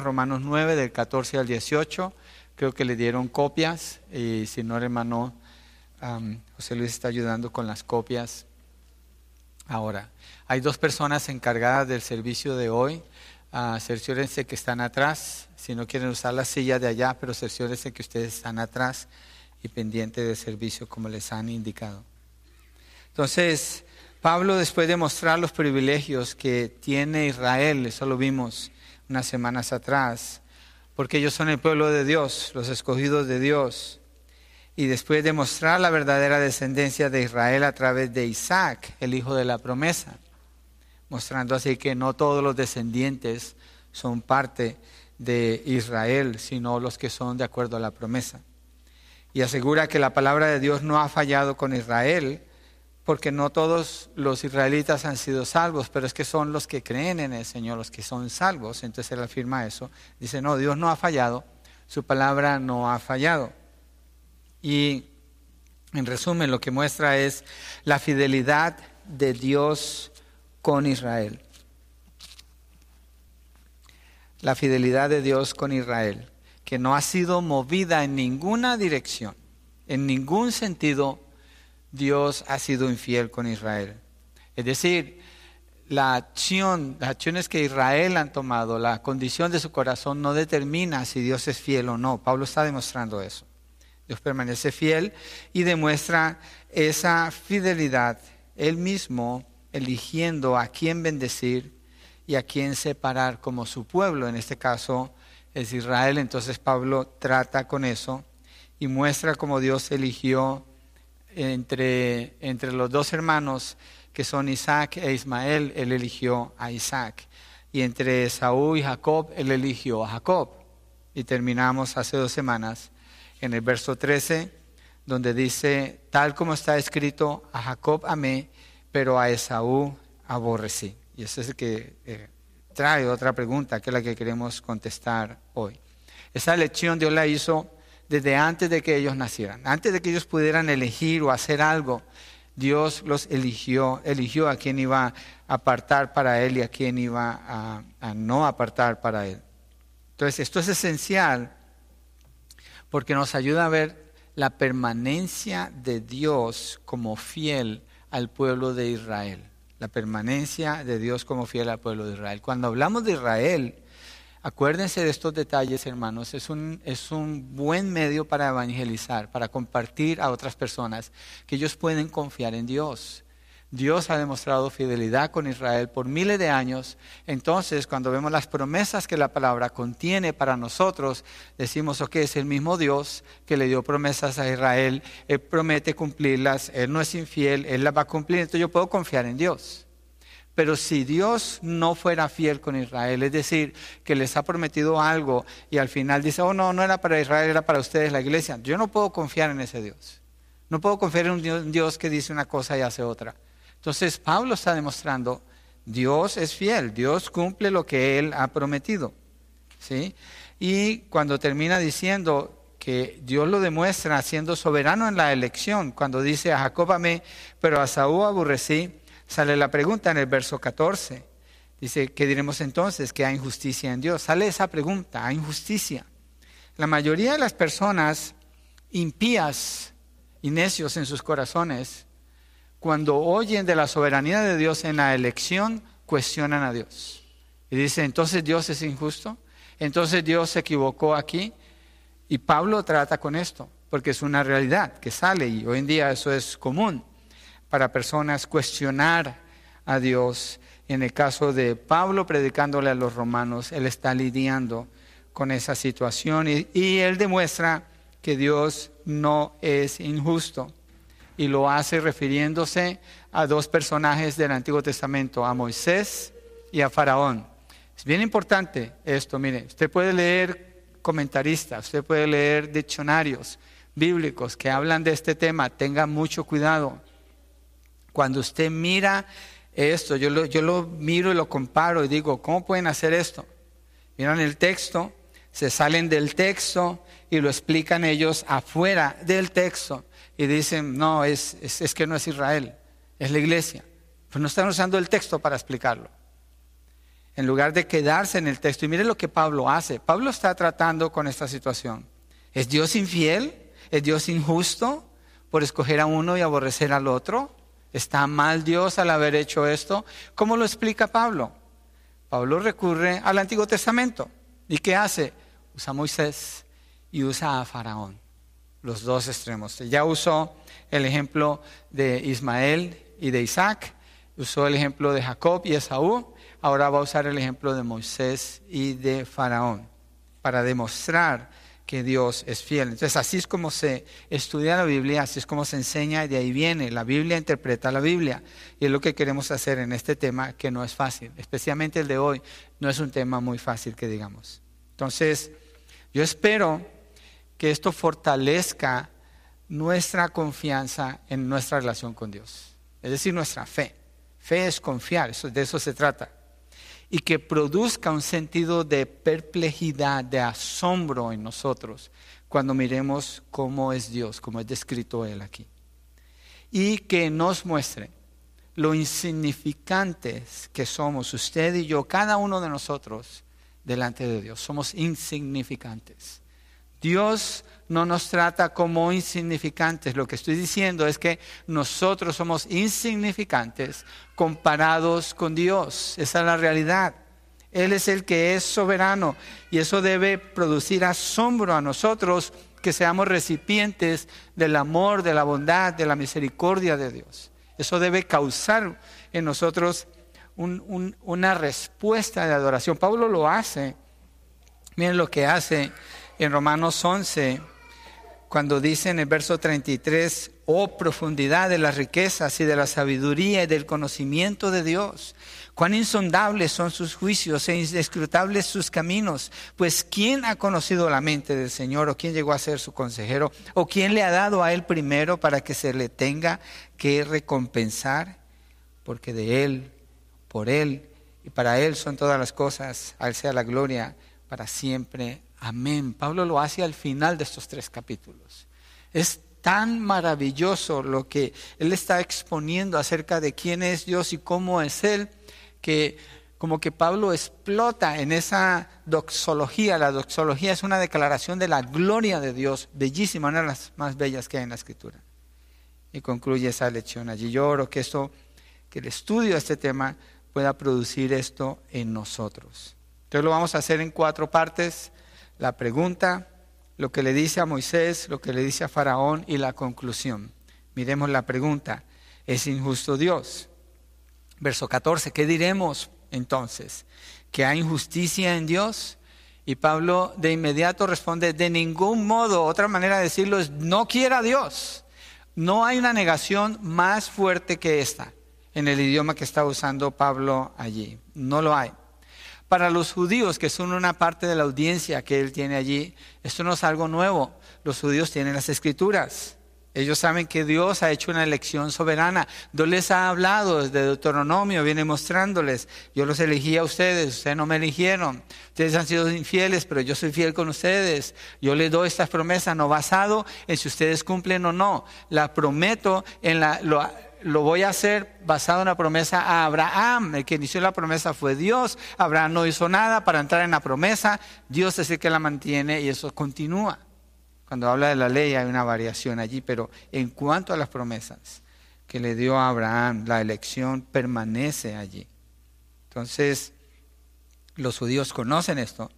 Romanos 9 del 14 al 18. Creo que le dieron copias y si no, hermano, José Luis está ayudando con las copias. Ahora, hay dos personas encargadas del servicio de hoy. Uh, cerciórense que están atrás. Si no quieren usar la silla de allá, pero cerciórense que ustedes están atrás y pendientes del servicio como les han indicado. Entonces, Pablo, después de mostrar los privilegios que tiene Israel, eso lo vimos unas semanas atrás, porque ellos son el pueblo de Dios, los escogidos de Dios, y después de mostrar la verdadera descendencia de Israel a través de Isaac, el hijo de la promesa, mostrando así que no todos los descendientes son parte de Israel, sino los que son de acuerdo a la promesa. Y asegura que la palabra de Dios no ha fallado con Israel, porque no todos los israelitas han sido salvos, pero es que son los que creen en el Señor los que son salvos. Entonces él afirma eso. Dice, no, Dios no ha fallado, su palabra no ha fallado. Y en resumen, lo que muestra es la fidelidad de Dios con Israel. La fidelidad de Dios con Israel, que no ha sido movida en ninguna dirección, en ningún sentido Dios ha sido infiel con Israel. Es decir, la acción, las acciones que Israel han tomado, la condición de su corazón no determina si Dios es fiel o no. Pablo está demostrando eso. Dios permanece fiel y demuestra esa fidelidad él mismo eligiendo a quién bendecir y a quién separar como su pueblo. En este caso es Israel. Entonces Pablo trata con eso y muestra cómo Dios eligió entre, entre los dos hermanos que son Isaac e Ismael, él eligió a Isaac. Y entre Saúl y Jacob, él eligió a Jacob. Y terminamos hace dos semanas en el verso 13, donde dice, tal como está escrito, a Jacob amé, pero a Esaú aborrecí. Y eso es el que eh, trae otra pregunta, que es la que queremos contestar hoy. Esa lección Dios la hizo desde antes de que ellos nacieran. Antes de que ellos pudieran elegir o hacer algo, Dios los eligió, eligió a quien iba a apartar para Él y a quien iba a, a no apartar para Él. Entonces, esto es esencial porque nos ayuda a ver la permanencia de Dios como fiel al pueblo de Israel. La permanencia de Dios como fiel al pueblo de Israel. Cuando hablamos de Israel, Acuérdense de estos detalles, hermanos. Es un, es un buen medio para evangelizar, para compartir a otras personas que ellos pueden confiar en Dios. Dios ha demostrado fidelidad con Israel por miles de años. Entonces, cuando vemos las promesas que la palabra contiene para nosotros, decimos, ok, es el mismo Dios que le dio promesas a Israel. Él promete cumplirlas. Él no es infiel. Él las va a cumplir. Entonces yo puedo confiar en Dios. Pero si Dios no fuera fiel con Israel, es decir, que les ha prometido algo y al final dice, oh no, no era para Israel, era para ustedes la iglesia, yo no puedo confiar en ese Dios. No puedo confiar en un Dios, que dice una cosa y hace otra. Entonces Pablo está demostrando, Dios es fiel, Dios cumple lo que Él ha prometido. ¿sí? Y cuando termina diciendo que Dios lo demuestra siendo soberano en la elección, cuando dice a Jacob amé, pero a Saúl aborrecí, Sale la pregunta en el verso 14. Dice, ¿qué diremos entonces? Que hay injusticia en Dios. Sale esa pregunta, hay injusticia. La mayoría de las personas impías y necios en sus corazones, cuando oyen de la soberanía de Dios en la elección, cuestionan a Dios. Y dicen, entonces Dios es injusto, entonces Dios se equivocó aquí. Y Pablo trata con esto, porque es una realidad que sale y hoy en día eso es común para personas cuestionar a Dios. En el caso de Pablo predicándole a los romanos, él está lidiando con esa situación y, él demuestra que Dios no es injusto y lo hace refiriéndose a dos personajes del Antiguo Testamento, a Moisés y a Faraón. Es bien importante esto, mire, usted puede leer comentaristas, usted puede leer diccionarios bíblicos que hablan de este tema, tenga mucho cuidado. Cuando usted mira esto, yo lo, miro y lo comparo y digo, ¿cómo pueden hacer esto? Miran el texto, se salen del texto y lo explican ellos afuera del texto y dicen, no, es, es, que no es Israel, es la iglesia. Pues no están usando el texto para explicarlo. en lugar de quedarse en el texto. Y mire lo que Pablo hace. Pablo está tratando con esta situación. ¿Es Dios infiel? ¿Es Dios injusto por escoger a uno y aborrecer al otro? ¿Está mal Dios al haber hecho esto? ¿Cómo lo explica Pablo? Pablo recurre al Antiguo Testamento. ¿Y qué hace? Usa a Moisés y usa a Faraón. Los dos extremos. Ya usó el ejemplo de Ismael y de Isaac. Usó el ejemplo de Jacob y Esaú ahora va a usar el ejemplo de Moisés y de Faraón para demostrar que Dios es fiel. Entonces así es como se estudia la Biblia, así es como se enseña y de ahí viene. La Biblia interpreta la Biblia y es lo que queremos hacer en este tema que no es fácil, especialmente el de hoy, no es un tema muy fácil que digamos. Entonces yo espero que esto fortalezca nuestra confianza en nuestra relación con Dios, es decir, nuestra fe. Fe es confiar, eso, de eso se trata y que produzca un sentido de perplejidad, de asombro en nosotros cuando miremos cómo es Dios, como es descrito Él aquí. Y que nos muestre lo insignificantes que somos usted y yo, cada uno de nosotros, delante de Dios. Somos insignificantes. Dios no nos trata como insignificantes. Lo que estoy diciendo es que nosotros somos insignificantes comparados con Dios. Esa es la realidad. Él es el que es soberano y eso debe producir asombro a nosotros que seamos recipientes del amor, de la bondad, de la misericordia de Dios. Eso debe causar en nosotros una respuesta de adoración. Pablo lo hace. Miren lo que hace en Romanos 11, cuando dice en el verso 33, oh profundidad de las riquezas y de la sabiduría y del conocimiento de Dios. Cuán insondables son sus juicios e inescrutables sus caminos. Pues ¿quién ha conocido la mente del Señor o quién llegó a ser su consejero o quién le ha dado a él primero para que se le tenga que recompensar? Porque de él, por él y para él son todas las cosas. A sea la gloria para siempre. Amén. Pablo lo hace al final de estos tres capítulos. Es tan maravilloso lo que él está exponiendo acerca de quién es Dios y cómo es Él, que como que Pablo explota en esa doxología. La doxología es una declaración de la gloria de Dios, bellísima, una de las más bellas que hay en la Escritura. Y concluye esa lección allí. Yo oro que esto, que el estudio de este tema pueda producir esto en nosotros. Entonces lo vamos a hacer en cuatro partes la pregunta, lo que le dice a Moisés, lo que le dice a Faraón y la conclusión. Miremos la pregunta, ¿es injusto Dios? Verso 14, ¿qué diremos entonces? ¿Que hay injusticia en Dios? Y Pablo de inmediato responde, de ningún modo, otra manera de decirlo es, no quiera Dios. No hay una negación más fuerte que esta en el idioma que está usando Pablo allí. No lo hay. Para los judíos, que son una parte de la audiencia que él tiene allí, esto no es algo nuevo. Los judíos tienen las escrituras. Ellos saben que Dios ha hecho una elección soberana. Dios les ha hablado desde Deuteronomio, viene mostrándoles. Yo los elegí a ustedes, ustedes no me eligieron. Ustedes han sido infieles, pero yo soy fiel con ustedes. Yo les doy estas promesas no basado en si ustedes cumplen o no. La prometo en la lo voy a hacer basado en la promesa a Abraham. El que inició la promesa fue Dios. Abraham no hizo nada para entrar en la promesa. Dios es el que la mantiene y eso continúa. Cuando habla de la ley hay una variación allí, pero en cuanto a las promesas que le dio a Abraham, la elección permanece allí. Entonces, los judíos conocen esto,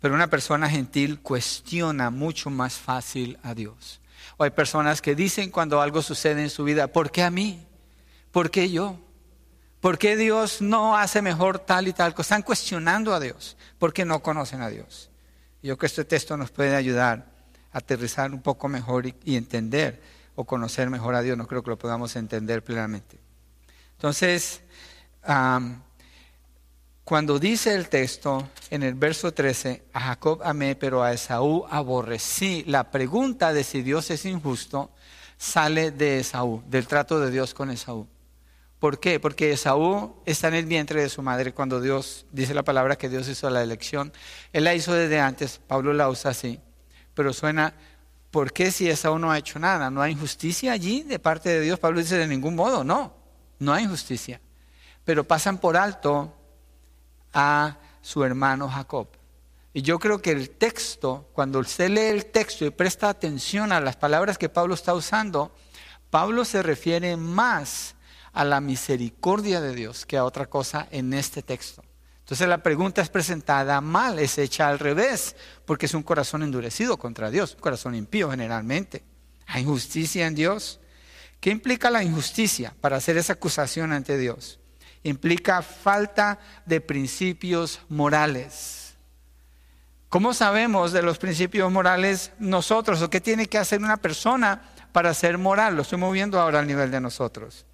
pero una persona gentil cuestiona mucho más fácil a Dios. O hay personas que dicen cuando algo sucede en su vida, ¿por qué a mí? ¿Por qué yo? ¿Por qué Dios no hace mejor tal y tal cosa? Están cuestionando a Dios porque no conocen a Dios. Yo creo que este texto nos puede ayudar a aterrizar un poco mejor y, entender o conocer mejor a Dios. No creo que lo podamos entender plenamente. Entonces, cuando dice el texto en el verso 13, a Jacob amé, pero a Esaú aborrecí, la pregunta de si Dios es injusto sale de Esaú, del trato de Dios con Esaú. ¿Por qué? Porque Esaú está en el vientre de su madre cuando Dios dice la palabra que Dios hizo la elección. Él la hizo desde antes, Pablo la usa así, pero suena, ¿por qué si Esaú no ha hecho nada? ¿No hay injusticia allí de parte de Dios? Pablo dice de ningún modo, no, no hay injusticia. Pero pasan por alto a su hermano Jacob. Y yo creo que el texto, cuando usted lee el texto y presta atención a las palabras que Pablo está usando, Pablo se refiere más a la misericordia de Dios que a otra cosa en este texto. Entonces la pregunta es presentada mal, es hecha al revés, porque es un corazón endurecido contra Dios, un corazón impío generalmente. ¿Hay injusticia en Dios? ¿Qué implica la injusticia para hacer esa acusación ante Dios? Implica falta de principios morales. ¿Cómo sabemos de los principios morales nosotros o qué tiene que hacer una persona para ser moral? Lo estoy moviendo ahora al nivel de nosotros.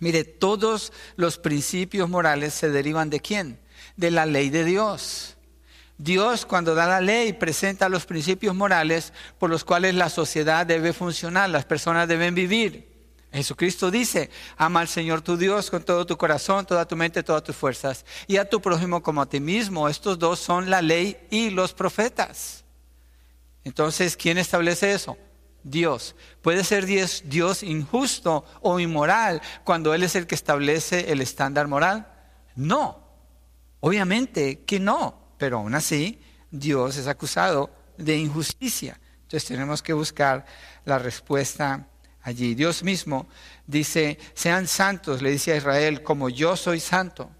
Mire, todos los principios morales se derivan de quién? De la ley de Dios. Dios cuando da la ley presenta los principios morales por los cuales la sociedad debe funcionar, las personas deben vivir. Jesucristo dice, ama al Señor tu Dios con todo tu corazón, toda tu mente, todas tus fuerzas, y a tu prójimo como a ti mismo. Estos dos son la ley y los profetas. Entonces, ¿quién establece eso? Dios. ¿Puede ser Dios, injusto o inmoral cuando Él es el que establece el estándar moral? No, obviamente que no, pero aún así Dios es acusado de injusticia. Entonces tenemos que buscar la respuesta allí. Dios mismo dice, sean santos, le dice a Israel, como yo soy santo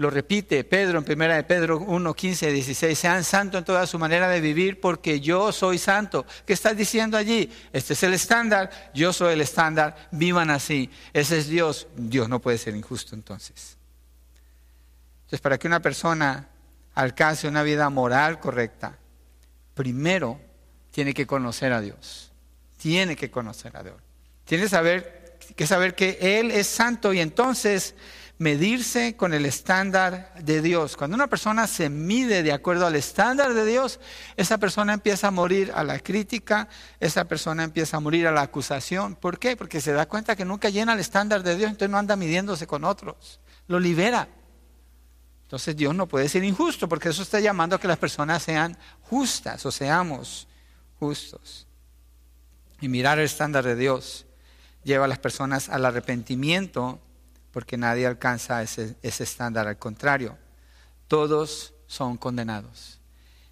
lo repite Pedro en primera de Pedro 1, 15, 16, sean santos en toda su manera de vivir porque yo soy santo. ¿Qué estás diciendo allí? Este es el estándar, yo soy el estándar, vivan así. Ese es Dios. Dios no puede ser injusto entonces. Entonces, para que una persona alcance una vida moral correcta, primero tiene que conocer a Dios. Tiene que conocer a Dios. Tiene saber, que saber que Él es santo y entonces medirse con el estándar de Dios. Cuando una persona se mide de acuerdo al estándar de Dios, esa persona empieza a morir a la crítica, esa persona empieza a morir a la acusación. ¿Por qué? Porque se da cuenta que nunca llena el estándar de Dios, entonces no anda midiéndose con otros, lo libera. Entonces Dios no puede ser injusto, porque eso está llamando a que las personas sean justas o seamos justos. Y mirar el estándar de Dios lleva a las personas al arrepentimiento porque nadie alcanza ese, estándar. Al contrario, todos son condenados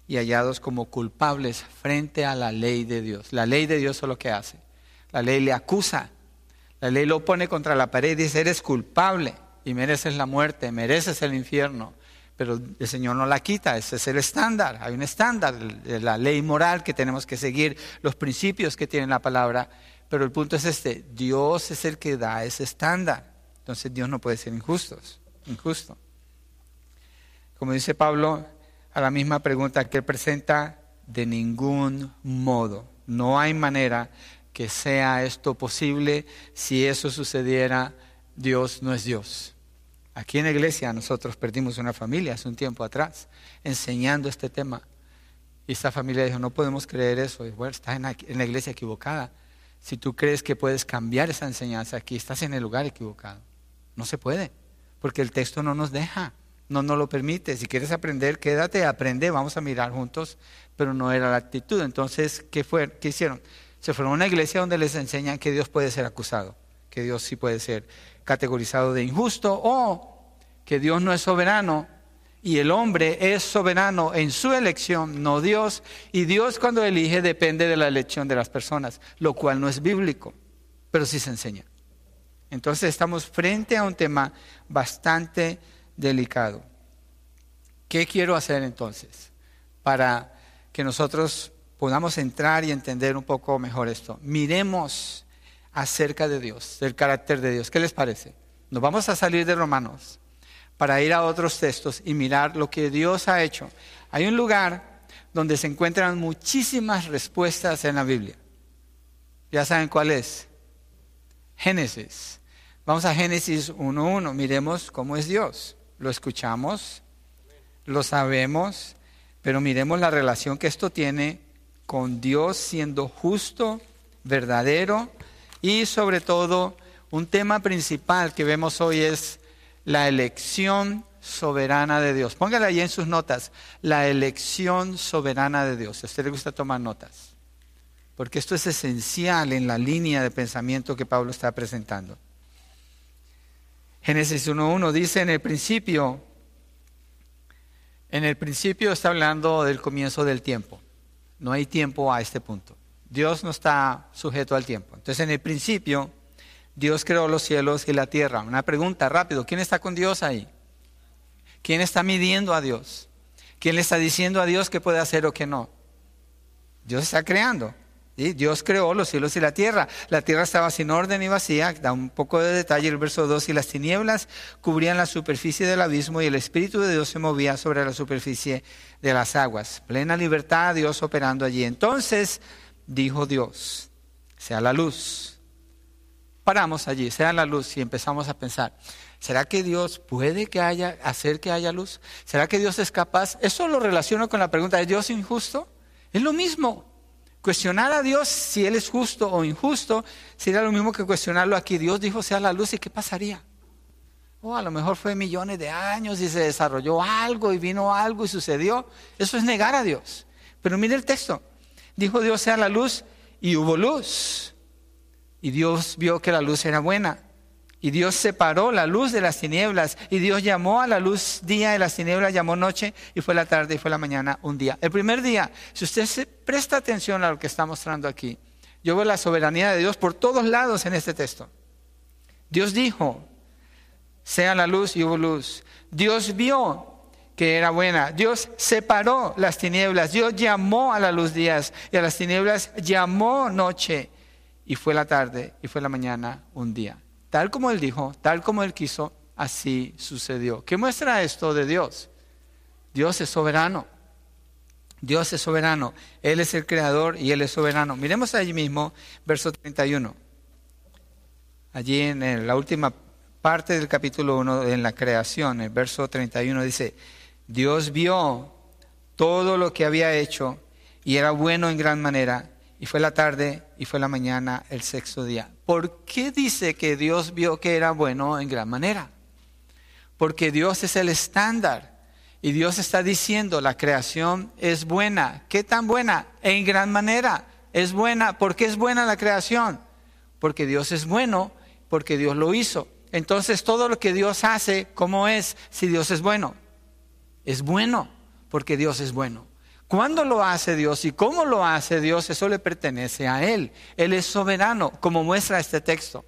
y hallados como culpables frente a la ley de Dios. La ley de Dios es lo que hace. La ley le acusa. La ley lo pone contra la pared y dice, eres culpable y mereces la muerte, mereces el infierno. Pero el Señor no la quita, ese es el estándar. Hay un estándar de la ley moral que tenemos que seguir, los principios que tiene la palabra. Pero el punto es este, Dios es el que da ese estándar. Entonces Dios no puede ser injustos, injusto. Como dice Pablo, a la misma pregunta que él presenta, de ningún modo. No hay manera que sea esto posible. Si eso sucediera, Dios no es Dios. Aquí en la iglesia nosotros perdimos una familia hace un tiempo atrás, enseñando este tema. Y esta familia dijo, no podemos creer eso. Y bueno, estás en la iglesia equivocada. Si tú crees que puedes cambiar esa enseñanza aquí, estás en el lugar equivocado. No se puede, porque el texto no nos deja, no nos lo permite. Si quieres aprender, quédate, aprende, vamos a mirar juntos, pero no era la actitud. Entonces, ¿qué, fue, qué hicieron? Se fueron a una iglesia donde les enseñan que Dios puede ser acusado, que Dios sí puede ser categorizado de injusto o que Dios no es soberano y el hombre es soberano en su elección, no Dios, y Dios cuando elige depende de la elección de las personas, lo cual no es bíblico, pero sí se enseña. Entonces estamos frente a un tema bastante delicado. ¿Qué quiero hacer entonces para que nosotros podamos entrar y entender un poco mejor esto? Miremos acerca de Dios, del carácter de Dios. ¿Qué les parece? Nos vamos a salir de Romanos para ir a otros textos y mirar lo que Dios ha hecho. Hay un lugar donde se encuentran muchísimas respuestas en la Biblia. ¿Ya saben cuál es? Génesis. Vamos a Génesis 1.1, miremos cómo es Dios. Lo escuchamos, lo sabemos, pero miremos la relación que esto tiene con Dios siendo justo, verdadero y sobre todo un tema principal que vemos hoy es la elección soberana de Dios. Póngale ahí en sus notas, la elección soberana de Dios. A usted le gusta tomar notas, porque esto es esencial en la línea de pensamiento que Pablo está presentando. Génesis 1.1 dice, en el principio En el principio está hablando del comienzo del tiempo. No hay tiempo a este punto. Dios no está sujeto al tiempo. Entonces, en el principio, Dios creó los cielos y la tierra. Una pregunta rápido, ¿quién está con Dios ahí? ¿Quién está midiendo a Dios? ¿Quién le está diciendo a Dios qué puede hacer o qué no? Dios está creando. Dios creó los cielos y la tierra. La tierra estaba sin orden y vacía. Da un poco de detalle el verso 2. Y las tinieblas cubrían la superficie del abismo y el Espíritu de Dios se movía sobre la superficie de las aguas. Plena libertad, Dios operando allí. Entonces dijo Dios, sea la luz. Paramos allí, sea la luz y empezamos a pensar. ¿Será que Dios puede que haya, hacer que haya luz? ¿Será que Dios es capaz? Eso lo relaciono con la pregunta, ¿es Dios injusto? Es lo mismo. Cuestionar a Dios si Él es justo o injusto sería lo mismo que cuestionarlo aquí. Dios dijo sea la luz y ¿qué pasaría? O a lo mejor fue millones de años y se desarrolló algo y vino algo y sucedió. Eso es negar a Dios. Pero mire el texto. Dijo Dios sea la luz y hubo luz. Y Dios vio que la luz era buena. Y Dios separó la luz de las tinieblas. Y Dios llamó a la luz día y las tinieblas llamó noche. Y fue la tarde y fue la mañana un día. El primer día, si usted se presta atención a lo que está mostrando aquí, yo veo la soberanía de Dios por todos lados en este texto. Dios dijo, sea la luz y hubo luz. Dios vio que era buena. Dios separó las tinieblas. Dios llamó a la luz días y a las tinieblas llamó noche. Y fue la tarde y fue la mañana un día. Tal como Él dijo, tal como Él quiso, así sucedió. ¿Qué muestra esto de Dios? Dios es soberano. Dios es soberano. Él es el creador y Él es soberano. Miremos allí mismo, verso 31. Allí en la última parte del capítulo 1, en la creación, el verso 31 dice, Dios vio todo lo que había hecho y era bueno en gran manera y fue la tarde y fue la mañana el sexto día. ¿Por qué dice que Dios vio que era bueno en gran manera? Porque Dios es el estándar. Y Dios está diciendo, la creación es buena. ¿Qué tan buena? En gran manera. Es buena. ¿Por qué es buena la creación? Porque Dios es bueno, porque Dios lo hizo. Entonces todo lo que Dios hace, ¿cómo es si Dios es bueno? Es bueno, porque Dios es bueno. ¿Cuándo lo hace Dios y cómo lo hace Dios? Eso le pertenece a Él. Él es soberano, como muestra este texto.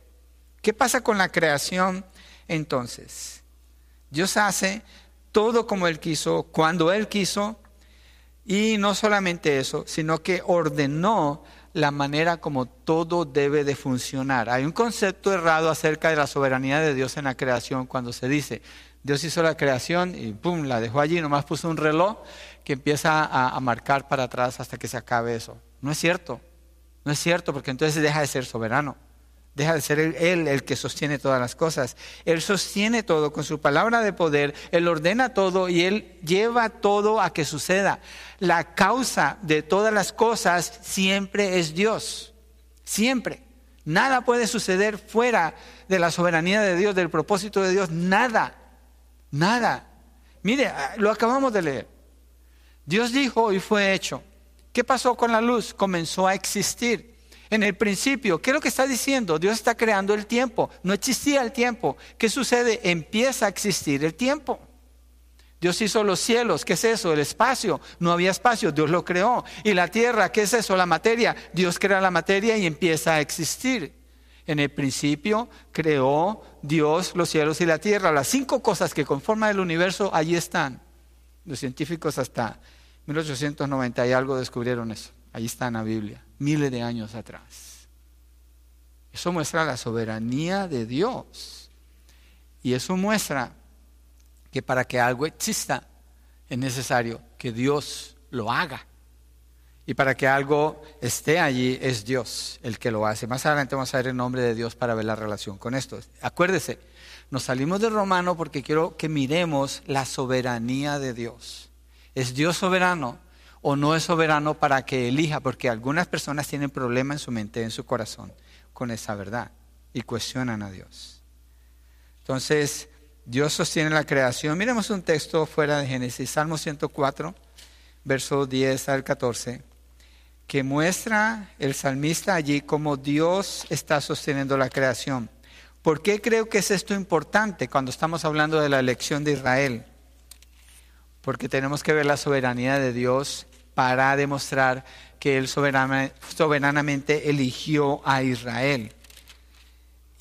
¿Qué pasa con la creación entonces? Dios hace todo como Él quiso, cuando Él quiso, y no solamente eso, sino que ordenó la manera como todo debe de funcionar. Hay un concepto errado acerca de la soberanía de Dios en la creación cuando se dice, Dios hizo la creación y pum, la dejó allí, nomás puso un reloj que empieza a, marcar para atrás hasta que se acabe eso. No es cierto, no es cierto, porque entonces deja de ser soberano. Deja de ser él, el que sostiene todas las cosas. Él sostiene todo con su palabra de poder, Él ordena todo y Él lleva todo a que suceda. La causa de todas las cosas siempre es Dios. Siempre. Nada puede suceder fuera de la soberanía de Dios, del propósito de Dios. Nada. Nada. Mire, lo acabamos de leer. Dios dijo y fue hecho. ¿Qué pasó con la luz? Comenzó a existir. En el principio, ¿qué es lo que está diciendo? Dios está creando el tiempo. No existía el tiempo. ¿Qué sucede? Empieza a existir el tiempo. Dios hizo los cielos, ¿qué es eso? El espacio. No había espacio, Dios lo creó. Y la tierra, ¿qué es eso? La materia. Dios crea la materia y empieza a existir. En el principio creó Dios los cielos y la tierra. Las cinco cosas que conforman el universo allí están. Los científicos hasta 1890 y algo descubrieron eso. Ahí está en la Biblia, miles de años atrás. Eso muestra la soberanía de Dios. Y eso muestra que para que algo exista es necesario que Dios lo haga. Y para que algo esté allí es Dios el que lo hace. Más adelante vamos a ver el nombre de Dios para ver la relación con esto. Acuérdese, nos salimos de Romano porque quiero que miremos la soberanía de Dios. ¿Es Dios soberano o no es soberano para que elija? Porque algunas personas tienen problema en su mente, en su corazón, con esa verdad y cuestionan a Dios. Entonces, Dios sostiene la creación. Miremos un texto fuera de Génesis, Salmo 104, verso 10 al 14 que muestra el salmista allí cómo Dios está sosteniendo la creación. ¿Por qué creo que es esto importante cuando estamos hablando de la elección de Israel? Porque tenemos que ver la soberanía de Dios para demostrar que Él soberanamente eligió a Israel.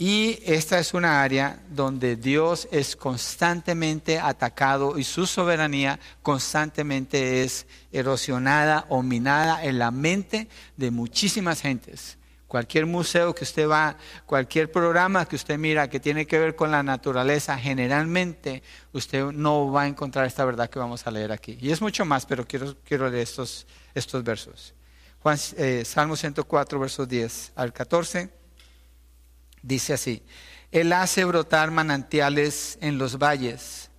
Y esta es una área donde Dios es constantemente atacado y su soberanía constantemente es erosionada o minada en la mente de muchísimas gentes. Cualquier museo que usted va, cualquier programa que usted mira que tiene que ver con la naturaleza, generalmente usted no va a encontrar esta verdad que vamos a leer aquí. Y es mucho más, pero quiero, quiero leer estos, estos versos. Juan, eh, Salmo 104, versos 10 al 14, dice así, Él hace brotar manantiales en los valles.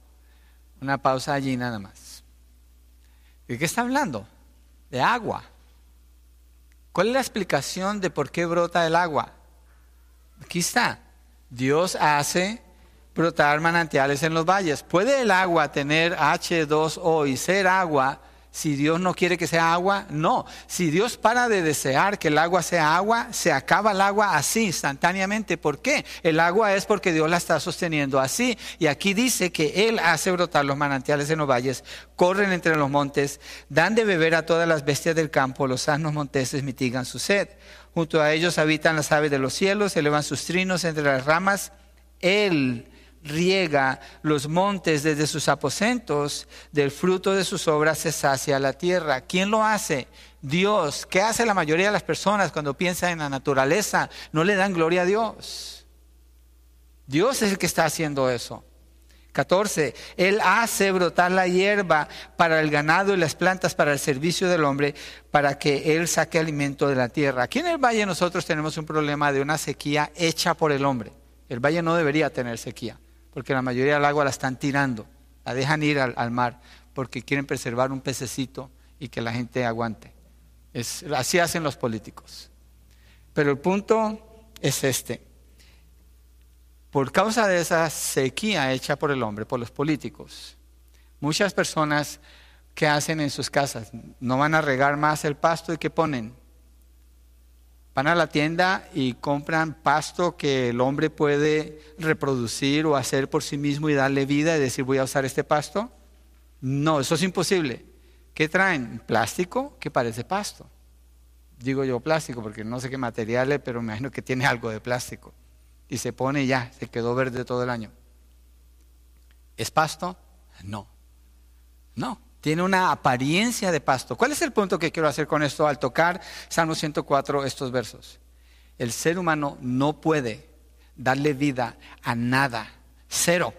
Una pausa allí nada más. ¿De qué está hablando? De agua. ¿Cuál es la explicación de por qué brota el agua? Aquí está. Dios hace brotar manantiales en los valles. ¿Puede el agua tener H2O y ser agua si Dios no quiere que sea agua, no. Si Dios para de desear que el agua sea agua, se acaba el agua así, instantáneamente. ¿Por qué? El agua es porque Dios la está sosteniendo así. Y aquí dice que Él hace brotar los manantiales en los valles, corren entre los montes, dan de beber a todas las bestias del campo, los sanos monteses mitigan su sed. Junto a ellos habitan las aves de los cielos, elevan sus trinos entre las ramas. Él riega los montes desde sus aposentos, del fruto de sus obras se sacia la tierra. ¿Quién lo hace? Dios. ¿Qué hace la mayoría de las personas cuando piensan en la naturaleza? No le dan gloria a Dios. Dios es el que está haciendo eso. 14. Él hace brotar la hierba para el ganado y las plantas para el servicio del hombre, para que Él saque alimento de la tierra. Aquí en el valle nosotros tenemos un problema de una sequía hecha por el hombre. El valle no debería tener sequía porque la mayoría del agua la están tirando, la dejan ir al, mar, porque quieren preservar un pececito y que la gente aguante. Es, así hacen los políticos. Pero el punto es este. Por causa de esa sequía hecha por el hombre, por los políticos, muchas personas que hacen en sus casas no van a regar más el pasto y que ponen Van a la tienda y compran pasto que el hombre puede reproducir o hacer por sí mismo y darle vida y decir voy a usar este pasto. No, eso es imposible. ¿Qué traen? Plástico que parece pasto. Digo yo plástico porque no sé qué material es, pero me imagino que tiene algo de plástico. Y se pone ya, se quedó verde todo el año. ¿Es pasto? No. No tiene una apariencia de pasto. ¿Cuál es el punto que quiero hacer con esto al tocar Salmo 104 estos versos? El ser humano no puede darle vida a nada, cero.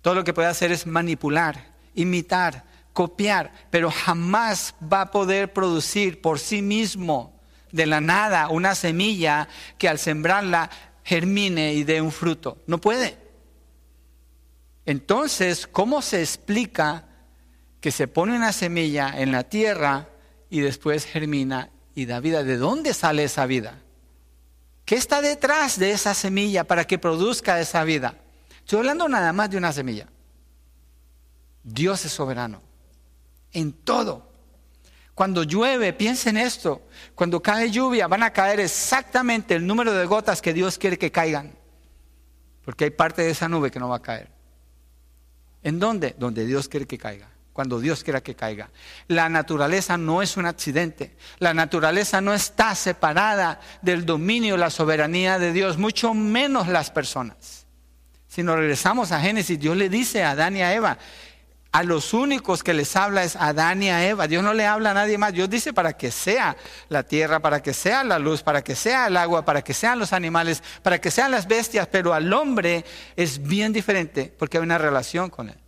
Todo lo que puede hacer es manipular, imitar, copiar, pero jamás va a poder producir por sí mismo de la nada una semilla que al sembrarla germine y dé un fruto. No puede. Entonces, ¿cómo se explica que se pone una semilla en la tierra y después germina y da vida. ¿De dónde sale esa vida? ¿Qué está detrás de esa semilla para que produzca esa vida? Estoy hablando nada más de una semilla. Dios es soberano en todo. Cuando llueve, piensen esto. Cuando cae lluvia, van a caer exactamente el número de gotas que Dios quiere que caigan. Porque hay parte de esa nube que no va a caer. ¿En dónde? Donde Dios quiere que caiga cuando Dios quiera que caiga. La naturaleza no es un accidente. La naturaleza no está separada del dominio, la soberanía de Dios, mucho menos las personas. Si nos regresamos a Génesis, Dios le dice a Adán y a Eva, a los únicos que les habla es a Adán y a Eva. Dios no le habla a nadie más. Dios dice para que sea la tierra, para que sea la luz, para que sea el agua, para que sean los animales, para que sean las bestias, pero al hombre es bien diferente porque hay una relación con él.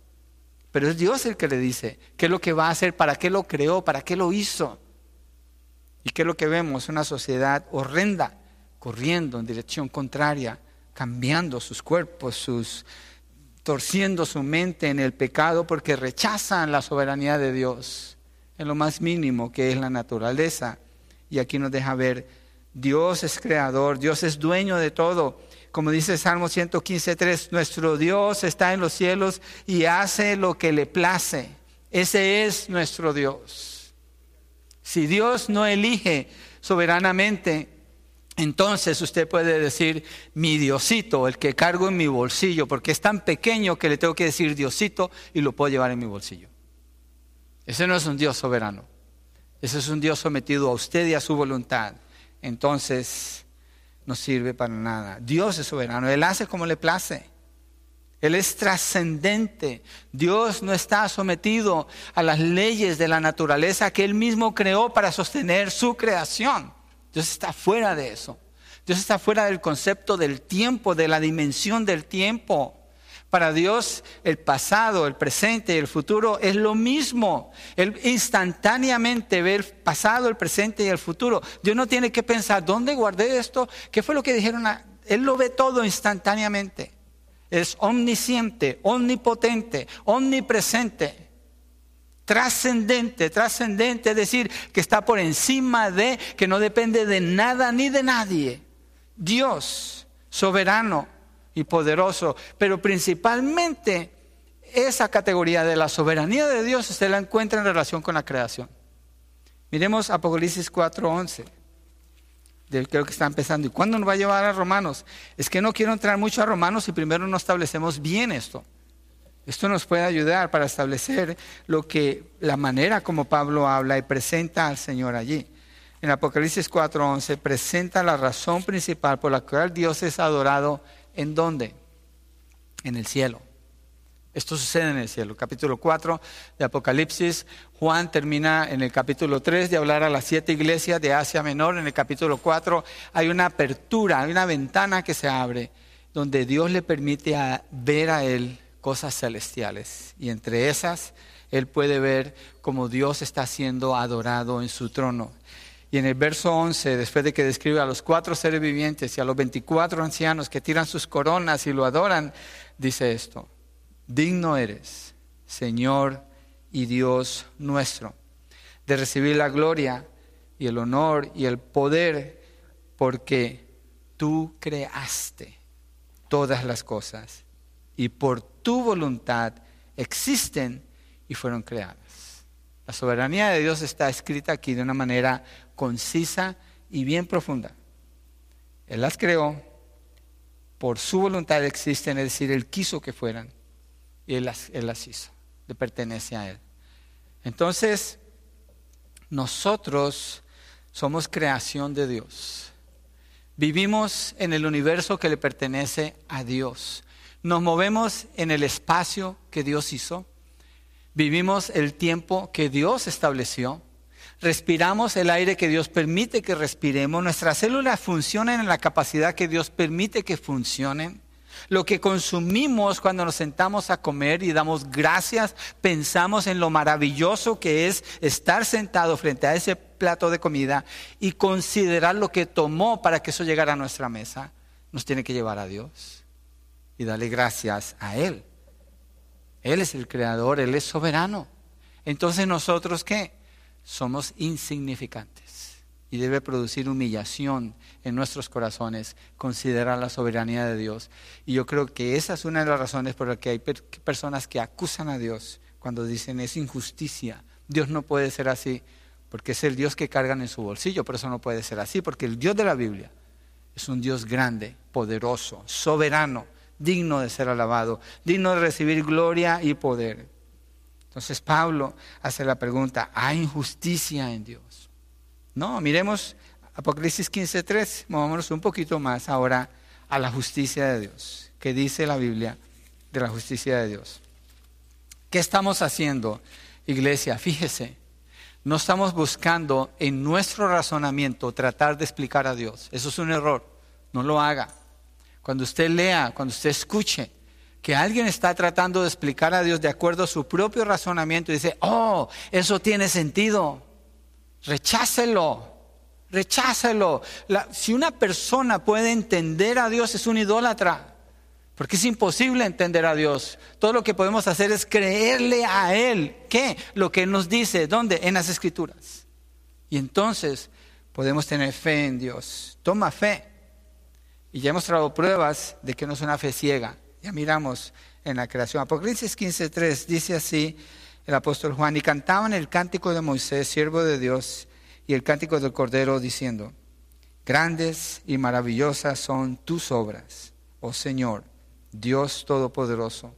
Pero es Dios el que le dice qué es lo que va a hacer, para qué lo creó, para qué lo hizo. ¿Y qué es lo que vemos? Una sociedad horrenda, corriendo en dirección contraria, cambiando sus cuerpos, sus torciendo su mente en el pecado porque rechazan la soberanía de Dios en lo más mínimo que es la naturaleza. Y aquí nos deja ver, Dios es creador, Dios es dueño de todo como dice Salmo 115.3, nuestro Dios está en los cielos y hace lo que le place. Ese es nuestro Dios. Si Dios no elige soberanamente, entonces usted puede decir mi Diosito, el que cargo en mi bolsillo, porque es tan pequeño que le tengo que decir Diosito y lo puedo llevar en mi bolsillo. Ese no es un Dios soberano. Ese es un Dios sometido a usted y a su voluntad. Entonces, no sirve para nada. Dios es soberano. Él hace como le place. Él es trascendente. Dios no está sometido a las leyes de la naturaleza que Él mismo creó para sostener su creación. Dios está fuera de eso. Dios está fuera del concepto del tiempo, de la dimensión del tiempo. Para Dios el pasado, el presente y el futuro es lo mismo. Él instantáneamente ve el pasado, el presente y el futuro. Dios no tiene que pensar, ¿dónde guardé esto? ¿Qué fue lo que dijeron? Él lo ve todo instantáneamente. Es omnisciente, omnipotente, omnipresente, trascendente, trascendente, es decir, que está por encima de, que no depende de nada ni de nadie. Dios, soberano y poderoso, pero principalmente esa categoría de la soberanía de Dios usted la encuentra en relación con la creación. Miremos Apocalipsis 4:11. Creo que está empezando. ¿Y cuándo nos va a llevar a Romanos? Es que no quiero entrar mucho a Romanos si primero no establecemos bien esto. Esto nos puede ayudar para establecer lo que la manera como Pablo habla y presenta al Señor allí. En Apocalipsis 4:11 presenta la razón principal por la cual Dios es adorado ¿En dónde? En el cielo. Esto sucede en el cielo. Capítulo 4 de Apocalipsis. Juan termina en el capítulo 3 de hablar a las siete iglesias de Asia Menor. En el capítulo 4 hay una apertura, hay una ventana que se abre donde Dios le permite ver a él cosas celestiales. Y entre esas, él puede ver cómo Dios está siendo adorado en su trono. Y en el verso 11, después de que describe a los cuatro seres vivientes y a los 24 ancianos que tiran sus coronas y lo adoran, dice esto, digno eres, Señor y Dios nuestro, de recibir la gloria y el honor y el poder, porque tú creaste todas las cosas y por tu voluntad existen y fueron creadas. La soberanía de Dios está escrita aquí de una manera concisa y bien profunda. Él las creó, por su voluntad existen, es decir, Él quiso que fueran, y Él las, las hizo, le pertenece a Él. Entonces, nosotros somos creación de Dios. Vivimos en el universo que le pertenece a Dios. Nos movemos en el espacio que Dios hizo. Vivimos el tiempo que Dios estableció respiramos el aire que Dios permite que respiremos, nuestras células funcionan en la capacidad que Dios permite que funcionen. Lo que consumimos cuando nos sentamos a comer y damos gracias, pensamos en lo maravilloso que es estar sentado frente a ese plato de comida y considerar lo que tomó para que eso llegara a nuestra mesa, nos tiene que llevar a Dios y darle gracias a Él. Él es el creador, Él es soberano. Entonces nosotros qué? Somos insignificantes y debe producir humillación en nuestros corazones considerar la soberanía de Dios. Y yo creo que esa es una de las razones por las que hay personas que acusan a Dios cuando dicen es injusticia. Dios no puede ser así porque es el Dios que cargan en su bolsillo, pero eso no puede ser así porque el Dios de la Biblia es un Dios grande, poderoso, soberano, digno de ser alabado, digno de recibir gloria y poder. Entonces Pablo hace la pregunta, ¿hay injusticia en Dios? No, miremos Apocalipsis 15.3, movámonos un poquito más ahora a la justicia de Dios. ¿Qué dice la Biblia de la justicia de Dios? ¿Qué estamos haciendo, iglesia? Fíjese, no estamos buscando en nuestro razonamiento tratar de explicar a Dios. Eso es un error. No lo haga. Cuando usted lea, cuando usted escuche, que alguien está tratando de explicar a Dios de acuerdo a su propio razonamiento y dice, oh, eso tiene sentido, rechácelo, rechácelo. si una persona puede entender a Dios es un idólatra, porque es imposible entender a Dios. Todo lo que podemos hacer es creerle a Él. ¿Qué? Lo que Él nos dice. ¿Dónde? En las Escrituras. Y entonces podemos tener fe en Dios. Toma fe. Y ya hemos traído pruebas de que no es una fe ciega. Ya miramos en la creación. Apocalipsis 15.3 dice así el apóstol Juan, y cantaban el cántico de Moisés, siervo de Dios, y el cántico del Cordero, diciendo, grandes y maravillosas son tus obras, oh Señor, Dios Todopoderoso.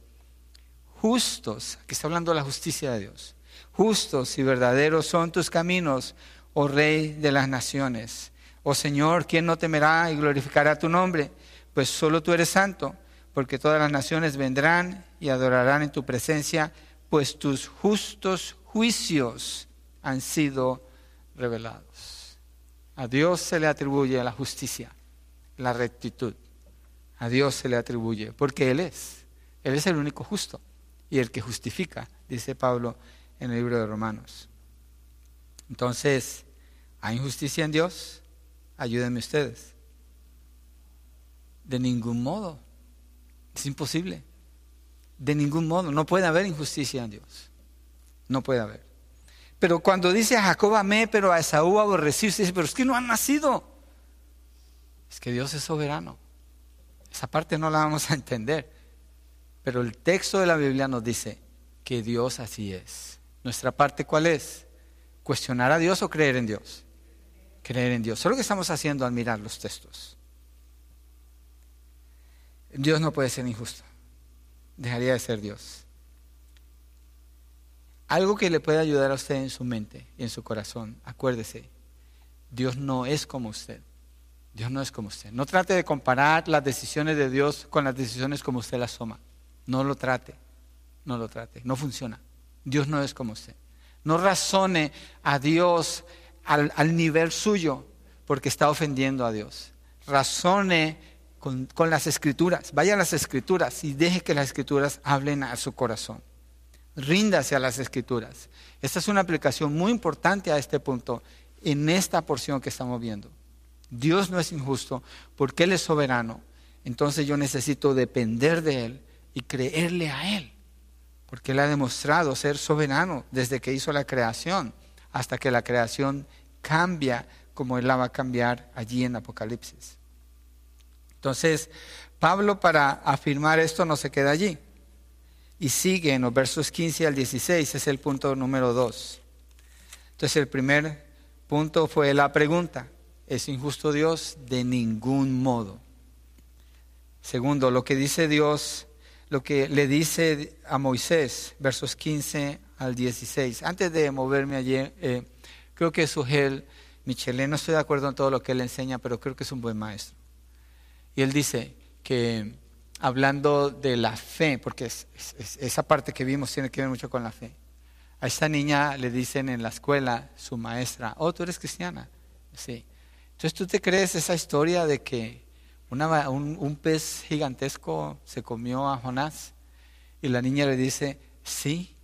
Justos, aquí está hablando de la justicia de Dios, justos y verdaderos son tus caminos, oh Rey de las naciones. Oh Señor, ¿quién no temerá y glorificará tu nombre? Pues solo tú eres santo, porque todas las naciones vendrán y adorarán en tu presencia, pues tus justos juicios han sido revelados. A Dios se le atribuye la justicia, la rectitud. A Dios se le atribuye, porque Él es. Él es el único justo y el que justifica, dice Pablo en el libro de Romanos. Entonces, ¿hay injusticia en Dios? Ayúdenme ustedes. De ningún modo. Es imposible. De ningún modo. No puede haber injusticia en Dios. No puede haber. Pero cuando dice a Jacob amé, pero a Esaú aborrecí, usted dice, pero es que no han nacido. Es que Dios es soberano. Esa parte no la vamos a entender. Pero el texto de la Biblia nos dice que Dios así es. Nuestra parte, ¿cuál es? ¿Cuestionar a Dios o creer en Dios? Creer en Dios. Eso es lo que estamos haciendo al mirar los textos. Dios no puede ser injusto. Dejaría de ser Dios. Algo que le puede ayudar a usted en su mente y en su corazón. Acuérdese, Dios no es como usted. Dios no es como usted. No trate de comparar las decisiones de Dios con las decisiones como usted las toma. No lo trate. No lo trate. No funciona. Dios no es como usted. No razone a Dios al, nivel suyo porque está ofendiendo a Dios. Razone con, las escrituras. Vaya a las escrituras y deje que las escrituras hablen a su corazón. Ríndase a las escrituras. Esta es una aplicación muy importante a este punto en esta porción que estamos viendo. Dios no es injusto porque Él es soberano. Entonces yo necesito depender de Él y creerle a Él. Porque Él ha demostrado ser soberano desde que hizo la creación hasta que la creación cambia como Él la va a cambiar allí en Apocalipsis. Entonces, Pablo para afirmar esto no se queda allí. Y sigue en los versos 15 al 16, es el punto número 2. Entonces, el primer punto fue la pregunta, ¿es injusto Dios? De ningún modo. Segundo, lo que dice Dios lo que le dice a Moisés, versos 15 al 16. Antes de moverme allí, eh, creo que Sugel Michelet, no estoy de acuerdo en todo lo que él enseña, pero creo que es un buen maestro. Y él dice que hablando de la fe, porque esa parte que vimos tiene que ver mucho con la fe. A esta niña le dicen en la escuela, su maestra, oh, tú eres cristiana. Sí. Entonces tú te crees esa historia de que un, pez gigantesco se comió a Jonás y la niña le dice, sí,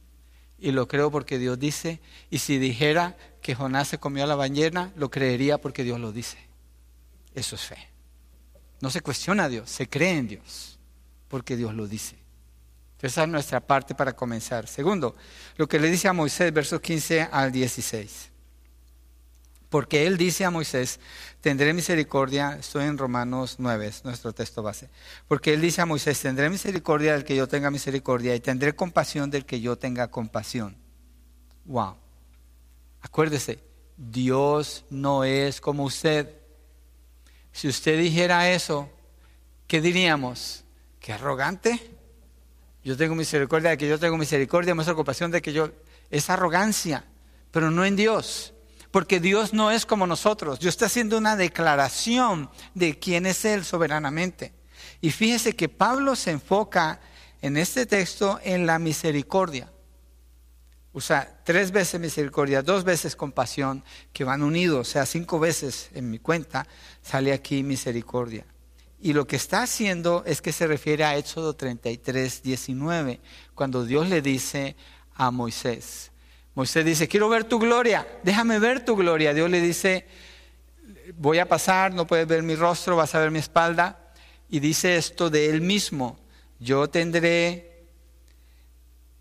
y lo creo porque Dios dice, y si dijera que Jonás se comió a la ballena, lo creería porque Dios lo dice. Eso es fe. No se cuestiona a Dios, se cree en Dios, porque Dios lo dice. Esa es nuestra parte para comenzar. Segundo, lo que le dice a Moisés, versos 15 al 16. Porque él dice a Moisés, tendré misericordia, estoy en Romanos 9, es nuestro texto base. Porque él dice a Moisés, tendré misericordia del que yo tenga misericordia y tendré compasión del que yo tenga compasión. Wow. Acuérdese, Dios no es como usted. Si usted dijera eso, ¿qué diríamos? ¿Qué arrogante? Yo tengo misericordia de que yo tengo misericordia, muestra compasión de que yo... Es arrogancia, pero no en Dios porque Dios no es como nosotros. Dios está haciendo una declaración de quién es Él soberanamente. Y fíjese que Pablo se enfoca en este texto en la misericordia. Usa tres veces misericordia, dos veces compasión, que van unidos, o sea, cinco veces en mi cuenta sale aquí misericordia. Y lo que está haciendo es que se refiere a Éxodo 33, 19, cuando Dios le dice a Moisés, Moisés dice, quiero ver tu gloria, déjame ver tu gloria. Dios le dice, voy a pasar, no puedes ver mi rostro, vas a ver mi espalda. Y dice esto de él mismo, yo tendré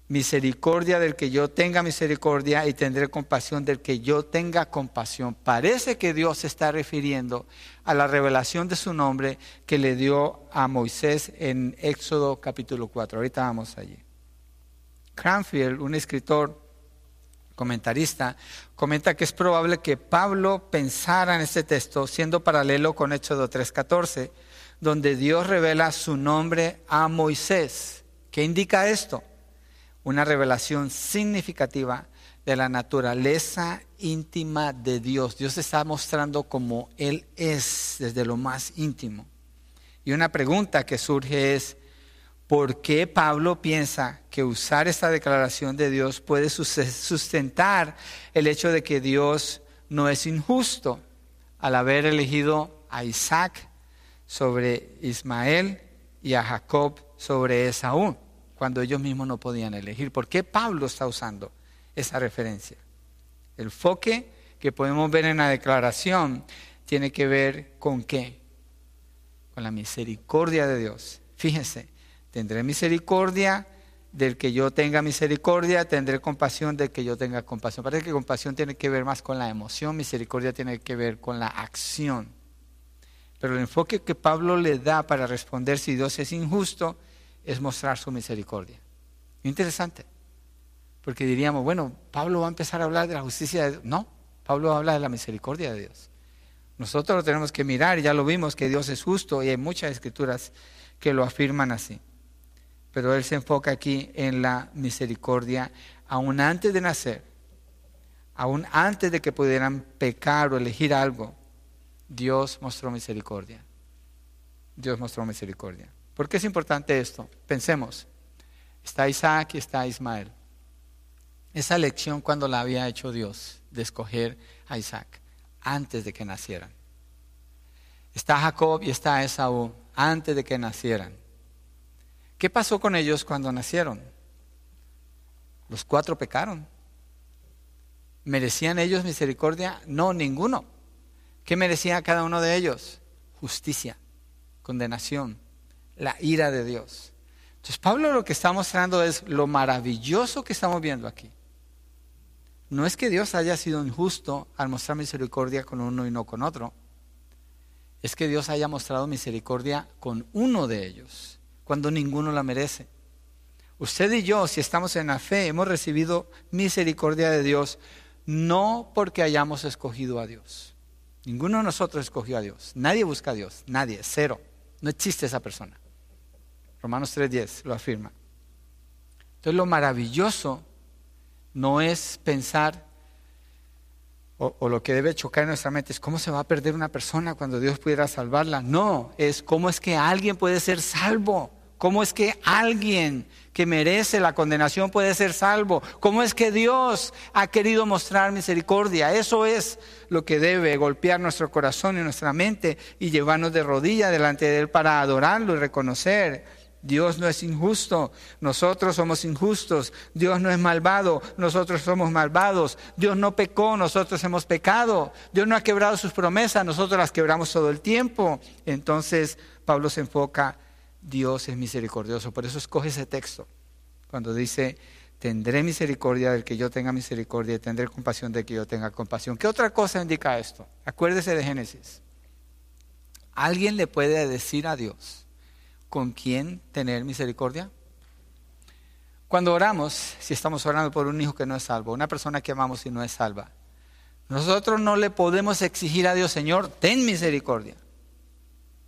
misericordia del que yo tenga misericordia y tendré compasión del que yo tenga compasión. Parece que Dios se está refiriendo a la revelación de su nombre que le dio a Moisés en Éxodo capítulo 4. Ahorita vamos allí. Cranfield, un escritor comentarista, comenta que es probable que Pablo pensara en este texto siendo paralelo con Éxodo 3.14, donde Dios revela su nombre a Moisés. ¿Qué indica esto? Una revelación significativa de la naturaleza íntima de Dios. Dios está mostrando como Él es desde lo más íntimo. Y una pregunta que surge es, ¿por qué Pablo piensa que usar esta declaración de Dios puede sustentar el hecho de que Dios no es injusto al haber elegido a Isaac sobre Ismael y a Jacob sobre Esaú, cuando ellos mismos no podían elegir? ¿Por qué Pablo está usando esa referencia? El enfoque que podemos ver en la declaración tiene que ver con qué? Con la misericordia de Dios. Fíjense, tendré misericordia del que yo tenga misericordia, tendré compasión del que yo tenga compasión. Parece que compasión tiene que ver más con la emoción, misericordia tiene que ver con la acción. Pero el enfoque que Pablo le da para responder si Dios es injusto es mostrar su misericordia. Interesante. Porque diríamos, bueno, Pablo va a empezar a hablar de la justicia de Dios. No, Pablo habla de la misericordia de Dios. Nosotros lo tenemos que mirar ya lo vimos que Dios es justo y hay muchas escrituras que lo afirman así. Pero él se enfoca aquí en la misericordia aún antes de nacer, aún antes de que pudieran pecar o elegir algo. Dios mostró misericordia. Dios mostró misericordia. ¿Por qué es importante esto? Pensemos, está Isaac y está Ismael esa lección cuando la había hecho Dios de escoger a Isaac antes de que nacieran. Está Jacob y está Esaú antes de que nacieran. ¿Qué pasó con ellos cuando nacieron? Los cuatro pecaron. ¿Merecían ellos misericordia? No, ninguno. ¿Qué merecía cada uno de ellos? Justicia, condenación, la ira de Dios. Entonces Pablo lo que está mostrando es lo maravilloso que estamos viendo aquí. No es que Dios haya sido injusto al mostrar misericordia con uno y no con otro. Es que Dios haya mostrado misericordia con uno de ellos, cuando ninguno la merece. Usted y yo, si estamos en la fe, hemos recibido misericordia de Dios, no porque hayamos escogido a Dios. Ninguno de nosotros escogió a Dios. Nadie busca a Dios. Nadie. Cero. No existe esa persona. Romanos 3.10 lo afirma. Entonces lo maravilloso no es pensar, o, lo que debe chocar en nuestra mente es cómo se va a perder una persona cuando Dios pudiera salvarla. No, es cómo es que alguien puede ser salvo. ¿Cómo es que alguien que merece la condenación puede ser salvo? ¿Cómo es que Dios ha querido mostrar misericordia? Eso es lo que debe golpear nuestro corazón y nuestra mente y llevarnos de rodilla delante de Él para adorarlo y reconocer Dios no es injusto, nosotros somos injustos. Dios no es malvado, nosotros somos malvados. Dios no pecó, nosotros hemos pecado. Dios no ha quebrado sus promesas, nosotros las quebramos todo el tiempo. Entonces Pablo se enfoca, Dios es misericordioso. Por eso escoge ese texto, cuando dice, tendré misericordia del que yo tenga misericordia y tendré compasión del que yo tenga compasión. ¿Qué otra cosa indica esto? Acuérdese de Génesis. ¿Alguien le puede decir a Dios? Con quién tener misericordia? Cuando oramos, si estamos orando por un hijo que no es salvo, una persona que amamos y no es salva, nosotros no le podemos exigir a Dios, Señor, ten misericordia.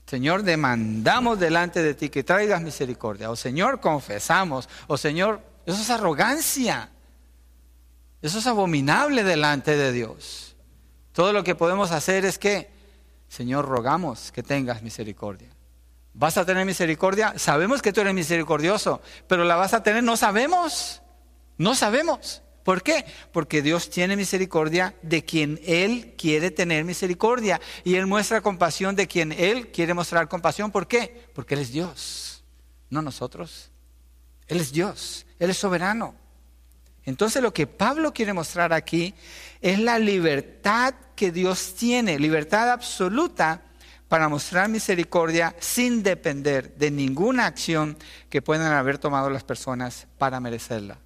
Señor, demandamos delante de ti que traigas misericordia. O Señor, confesamos. O Señor, eso es arrogancia. Eso es abominable delante de Dios. Todo lo que podemos hacer es que, Señor, rogamos que tengas misericordia. ¿Vas a tener misericordia? Sabemos que tú eres misericordioso, pero la vas a tener, no sabemos. No sabemos. ¿Por qué? Porque Dios tiene misericordia de quien Él quiere tener misericordia. Y Él muestra compasión de quien Él quiere mostrar compasión. ¿Por qué? Porque Él es Dios, no nosotros. Él es Dios, Él es soberano. Entonces lo que Pablo quiere mostrar aquí es la libertad que Dios tiene, libertad absoluta para mostrar misericordia sin depender de ninguna acción que puedan haber tomado las personas para merecerla.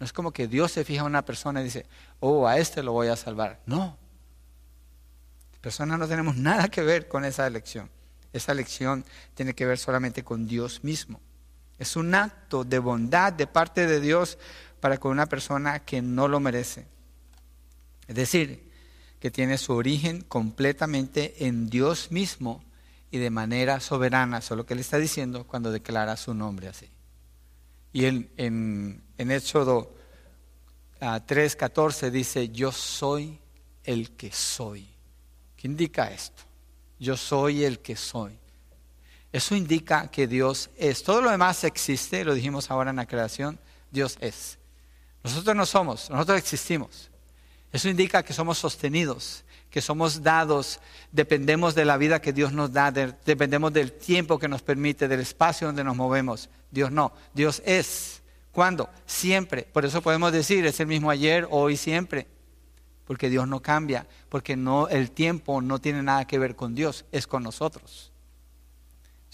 No es como que Dios se fija en una persona y dice, oh, a este lo voy a salvar. No. Personas no tenemos nada que ver con esa elección. Esa elección tiene que ver solamente con Dios mismo. Es un acto de bondad de parte de Dios para con una persona que no lo merece. Es decir, que tiene su origen completamente en Dios mismo y de manera soberana. Eso es lo que él está diciendo cuando declara su nombre así. Y en, en, Éxodo 3.14 dice, yo soy el que soy. ¿Qué indica esto? Yo soy el que soy. Eso indica que Dios es. Todo lo demás existe, lo dijimos ahora en la creación, Dios es. Nosotros no somos, nosotros existimos. Eso indica que somos sostenidos, que somos dados, dependemos de la vida que Dios nos da, dependemos del tiempo que nos permite, del espacio donde nos movemos. Dios no, Dios es. ¿Cuándo? Siempre. Por eso podemos decir, es el mismo ayer, hoy, siempre. Porque Dios no cambia, porque no, el tiempo no tiene nada que ver con Dios, es con nosotros.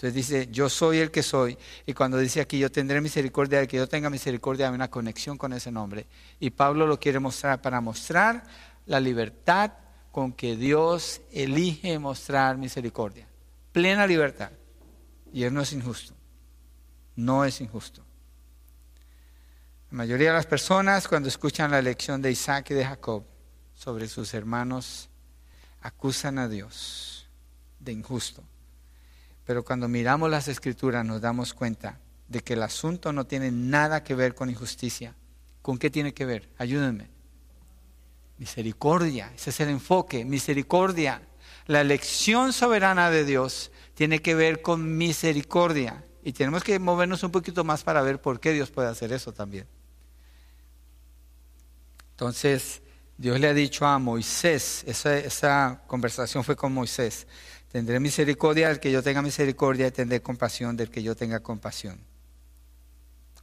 Entonces dice, yo soy el que soy. Y cuando dice aquí, yo tendré misericordia de que yo tenga misericordia, hay una conexión con ese nombre. Y Pablo lo quiere mostrar para mostrar la libertad con que Dios elige mostrar misericordia. Plena libertad. Y Él no es injusto. No es injusto. La mayoría de las personas cuando escuchan la lección de Isaac y de Jacob sobre sus hermanos, acusan a Dios de injusto. Pero cuando miramos las escrituras nos damos cuenta de que el asunto no tiene nada que ver con injusticia. ¿Con qué tiene que ver? Ayúdenme. Misericordia, ese es el enfoque, misericordia. La elección soberana de Dios tiene que ver con misericordia. Y tenemos que movernos un poquito más para ver por qué Dios puede hacer eso también. Entonces, Dios le ha dicho a Moisés, esa, conversación fue con Moisés, tendré misericordia del que yo tenga misericordia y tendré compasión del que yo tenga compasión.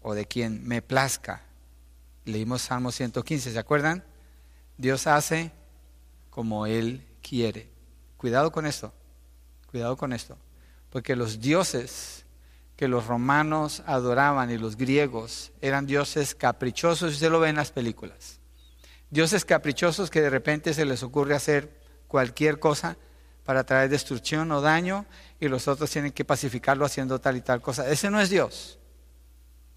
O de quien me plazca. Leímos Salmo 115, ¿se acuerdan? Dios hace como Él quiere. Cuidado con esto, cuidado con esto. Porque los dioses que los romanos adoraban y los griegos eran dioses caprichosos, usted lo ve en las películas dioses caprichosos que de repente se les ocurre hacer cualquier cosa para traer destrucción o daño y los otros tienen que pacificarlo haciendo tal y tal cosa. Ese no es Dios.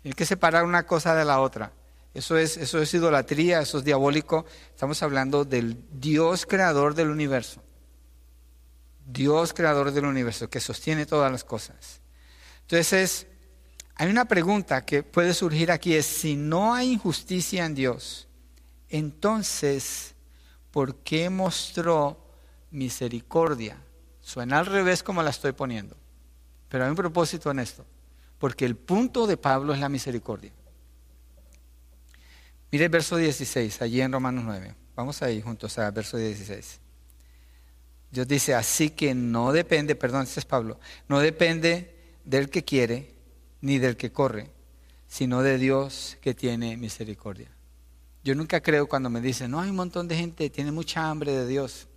Tiene que separar una cosa de la otra. Eso es, eso es idolatría, eso es diabólico. Estamos hablando del Dios creador del universo. Dios creador del universo que sostiene todas las cosas. Entonces, hay una pregunta que puede surgir aquí, es si no hay injusticia en Dios, entonces, ¿por qué mostró misericordia? Suena al revés como la estoy poniendo, pero hay un propósito en esto, porque el punto de Pablo es la misericordia. Mire el verso 16, allí en Romanos 9. Vamos ahí juntos a verso 16. Dios dice, así que no depende, perdón, este es Pablo, no depende del que quiere ni del que corre, sino de Dios que tiene misericordia. Yo nunca creo cuando me dicen, no, hay un montón de gente tiene mucha hambre de Dios.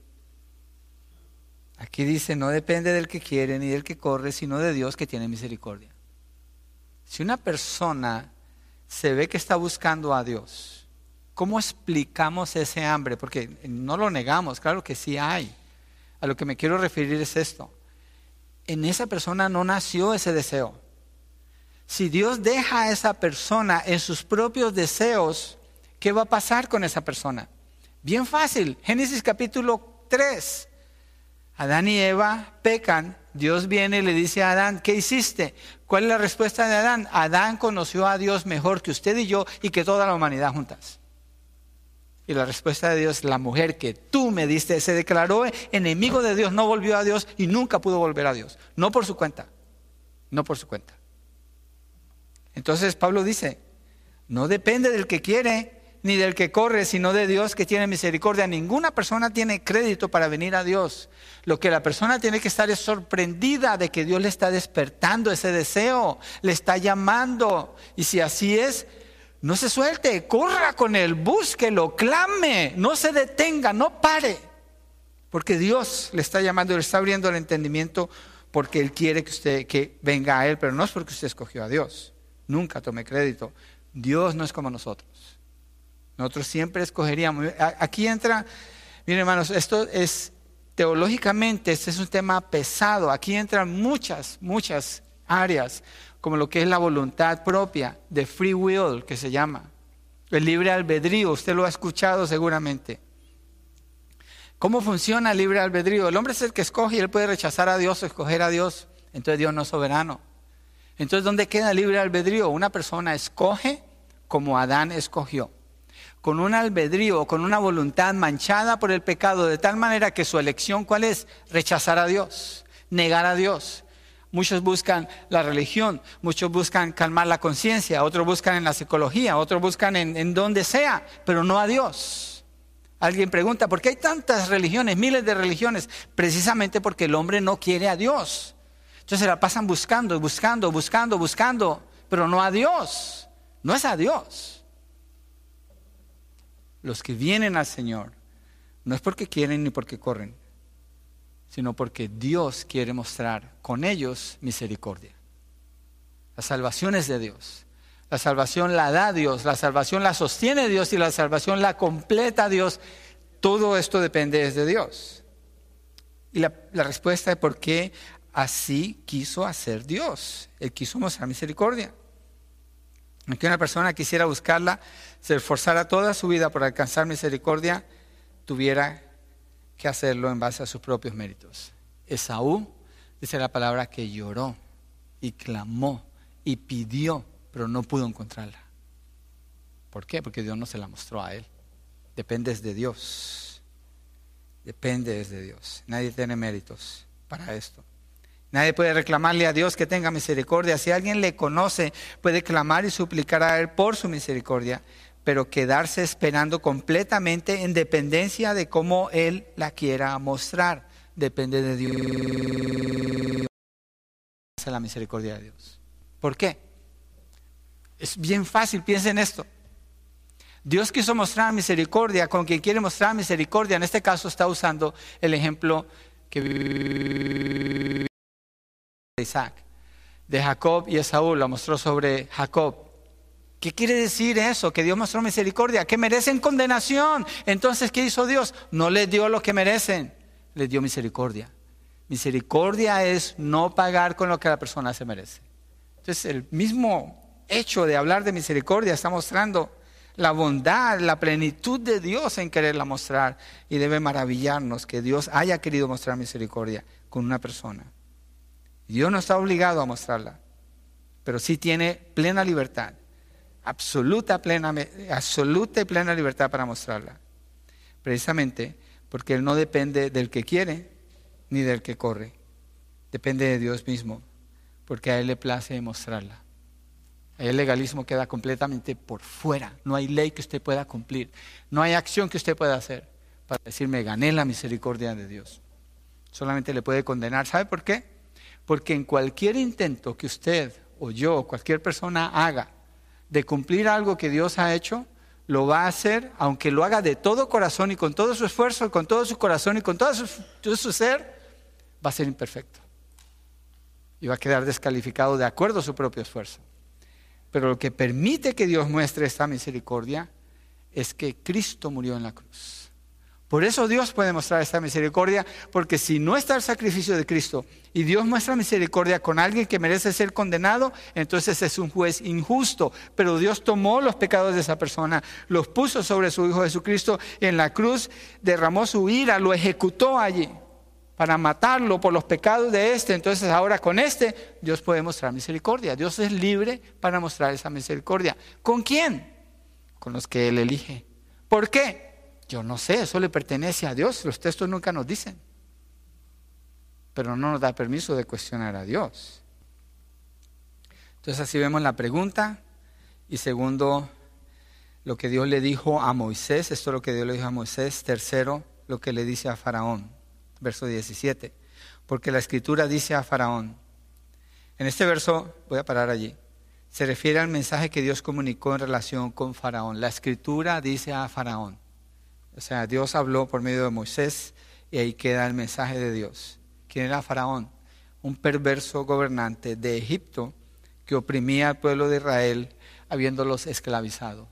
Aquí dice, no depende del que quiere ni del que corre, sino de Dios que tiene misericordia. Si una persona se ve que está buscando a Dios, ¿cómo explicamos ese hambre? Porque no lo negamos, claro que sí hay. A lo que me quiero referir es esto. En esa persona no nació ese deseo. Si Dios deja a esa persona en sus propios deseos, ¿qué va a pasar con esa persona? Bien fácil. Génesis capítulo 3. Adán y Eva pecan. Dios viene y le dice a Adán, ¿qué hiciste? ¿Cuál es la respuesta de Adán? Adán conoció a Dios mejor que usted y yo y que toda la humanidad juntas. Y la respuesta de Dios, la mujer que tú me diste, se declaró enemigo de Dios, no volvió a Dios y nunca pudo volver a Dios. No por su cuenta, no por su cuenta. Entonces Pablo dice, no depende del que quiere, ni del que corre, sino de Dios que tiene misericordia. Ninguna persona tiene crédito para venir a Dios. Lo que la persona tiene que estar es sorprendida de que Dios le está despertando ese deseo, le está llamando. Y si así es, no se suelte, corra con él, búsquelo, clame, no se detenga, no pare. Porque Dios le está llamando, le está abriendo el entendimiento porque Él quiere que usted que venga a Él, pero no es porque usted escogió a Dios. Nunca tome crédito. Dios no es como nosotros. Nosotros siempre escogeríamos. Aquí entra, miren hermanos, esto es teológicamente, este es un tema pesado. Aquí entran muchas, muchas áreas, como lo que es la voluntad propia, de free will, que se llama. El libre albedrío, usted lo ha escuchado seguramente. ¿Cómo funciona el libre albedrío? El hombre es el que escoge y él puede rechazar a Dios o escoger a Dios. Entonces Dios no es soberano. Entonces, ¿dónde queda el libre albedrío? Una persona escoge como Adán escogió. Con un albedrío, con una voluntad manchada por el pecado, de tal manera que su elección, ¿cuál es? Rechazar a Dios, negar a Dios. Muchos buscan la religión, muchos buscan calmar la conciencia, otros buscan en la psicología, otros buscan en, donde sea, pero no a Dios. Alguien pregunta, ¿por qué hay tantas religiones, miles de religiones? Precisamente porque el hombre no quiere a Dios. Entonces se la pasan buscando, buscando, buscando, buscando, pero no a Dios. No es a Dios los que vienen al Señor, no es porque quieren ni porque corren, sino porque Dios quiere mostrar con ellos misericordia. La salvación es de Dios. La salvación la da Dios, la salvación la sostiene Dios y la salvación la completa Dios. Todo esto depende de Dios. Y la, respuesta es por qué así quiso hacer Dios. Él quiso mostrar misericordia. Aunque una persona quisiera buscarla, se esforzara toda su vida por alcanzar misericordia, tuviera que hacerlo en base a sus propios méritos. Esaú, dice la palabra, que lloró y clamó y pidió, pero no pudo encontrarla. ¿Por qué? Porque Dios no se la mostró a él. Dependes de Dios. Dependes de Dios. Nadie tiene méritos para esto. Nadie puede reclamarle a Dios que tenga misericordia. Si alguien le conoce, puede clamar y suplicar a Él por su misericordia, pero quedarse esperando completamente en dependencia de cómo Él la quiera mostrar. Depende de Dios. La misericordia de Dios. ¿Por qué? Es bien fácil, piensen en esto. Dios quiso mostrar misericordia con quien quiere mostrar misericordia. En este caso está usando el ejemplo que de Isaac, de Jacob y Esaú, lo mostró sobre Jacob. ¿Qué quiere decir eso? Que Dios mostró misericordia, que merecen condenación. Entonces, ¿qué hizo Dios? No les dio lo que merecen, les dio misericordia. Misericordia es no pagar con lo que la persona se merece. Entonces, el mismo hecho de hablar de misericordia está mostrando la bondad, la plenitud de Dios en quererla mostrar. Y debe maravillarnos que Dios haya querido mostrar misericordia con una persona. Dios no está obligado a mostrarla, pero sí tiene plena libertad, absoluta, plena, absoluta y plena libertad para mostrarla. Precisamente porque Él no depende del que quiere ni del que corre, depende de Dios mismo, porque a Él le place mostrarla. El legalismo queda completamente por fuera. No hay ley que usted pueda cumplir. No hay acción que usted pueda hacer para decirme gané la misericordia de Dios. Solamente le puede condenar. ¿Sabe por qué? Porque en cualquier intento que usted o yo o cualquier persona haga de cumplir algo que Dios ha hecho, lo va a hacer, aunque lo haga de todo corazón y con todo su esfuerzo, con todo su corazón y con todo su, todo su ser, va a ser imperfecto. Y va a quedar descalificado de acuerdo a su propio esfuerzo. Pero lo que permite que Dios muestre esta misericordia es que Cristo murió en la cruz. Por eso Dios puede mostrar esta misericordia, porque si no está el sacrificio de Cristo y Dios muestra misericordia con alguien que merece ser condenado, entonces es un juez injusto. Pero Dios tomó los pecados de esa persona, los puso sobre su Hijo Jesucristo en la cruz, derramó su ira, lo ejecutó allí para matarlo por los pecados de este. Entonces ahora con este Dios puede mostrar misericordia. Dios es libre para mostrar esa misericordia. ¿Con quién? Con los que Él elige. ¿Por qué? Yo no sé, eso le pertenece a Dios, los textos nunca nos dicen. Pero no nos da permiso de cuestionar a Dios. Entonces así vemos la pregunta y segundo, lo que Dios le dijo a Moisés, esto es lo que Dios le dijo a Moisés, tercero, lo que le dice a Faraón, verso 17, porque la escritura dice a Faraón, en este verso, voy a parar allí, se refiere al mensaje que Dios comunicó en relación con Faraón. La escritura dice a Faraón, o sea, Dios habló por medio de Moisés y ahí queda el mensaje de Dios. ¿Quién era Faraón? Un perverso gobernante de Egipto que oprimía al pueblo de Israel habiéndolos esclavizado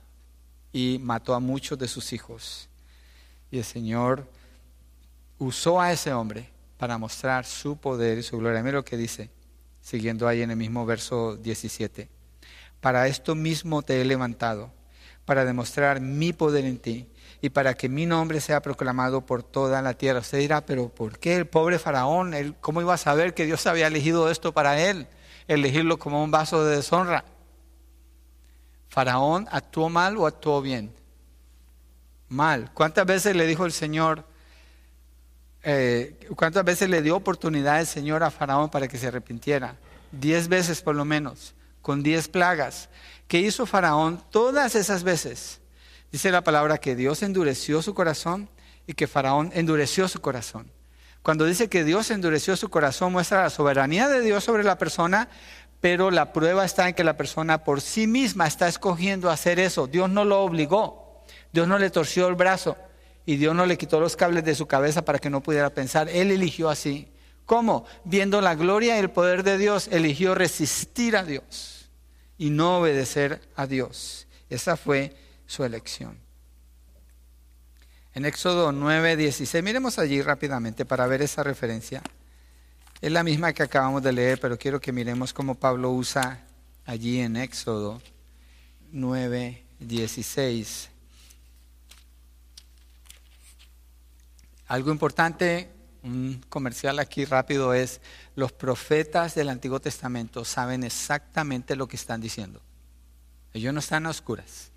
y mató a muchos de sus hijos. Y el Señor usó a ese hombre para mostrar su poder y su gloria. Mira lo que dice, siguiendo ahí en el mismo verso 17. Para esto mismo te he levantado, para demostrar mi poder en ti y para que mi nombre sea proclamado por toda la tierra. Usted dirá, pero ¿por qué el pobre faraón? Él, ¿Cómo iba a saber que Dios había elegido esto para él? Elegirlo como un vaso de deshonra. ¿Faraón actuó mal o actuó bien? mal. ¿Cuántas veces le dijo el Señor, eh, cuántas veces le dio oportunidad el Señor a Faraón para que se arrepintiera? Diez veces por lo menos, con diez plagas. ¿Qué hizo Faraón todas esas veces? Dice la palabra que Dios endureció su corazón y que Faraón endureció su corazón. Cuando dice que Dios endureció su corazón, muestra la soberanía de Dios sobre la persona, pero la prueba está en que la persona por sí misma está escogiendo hacer eso. Dios no lo obligó, Dios no le torció el brazo y Dios no le quitó los cables de su cabeza para que no pudiera pensar. Él eligió así. ¿Cómo? Viendo la gloria y el poder de Dios, eligió resistir a Dios y no obedecer a Dios. Esa fue su elección. En Éxodo 9, 16, miremos allí rápidamente para ver esa referencia. Es la misma que acabamos de leer, pero quiero que miremos cómo Pablo usa allí en Éxodo 9, 16. Algo importante, un comercial aquí rápido es, los profetas del Antiguo Testamento saben exactamente lo que están diciendo. Ellos no están a oscuras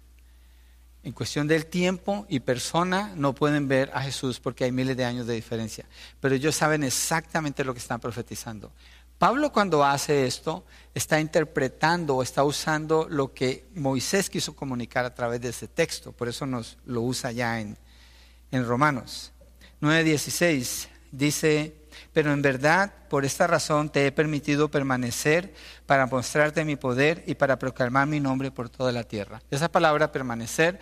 en cuestión del tiempo y persona no pueden ver a Jesús porque hay miles de años de diferencia, pero ellos saben exactamente lo que están profetizando. Pablo cuando hace esto está interpretando o está usando lo que Moisés quiso comunicar a través de ese texto, por eso nos lo usa ya en, en Romanos 9:16. Dice, pero en verdad por esta razón te he permitido permanecer para mostrarte mi poder y para proclamar mi nombre por toda la tierra. Esa palabra permanecer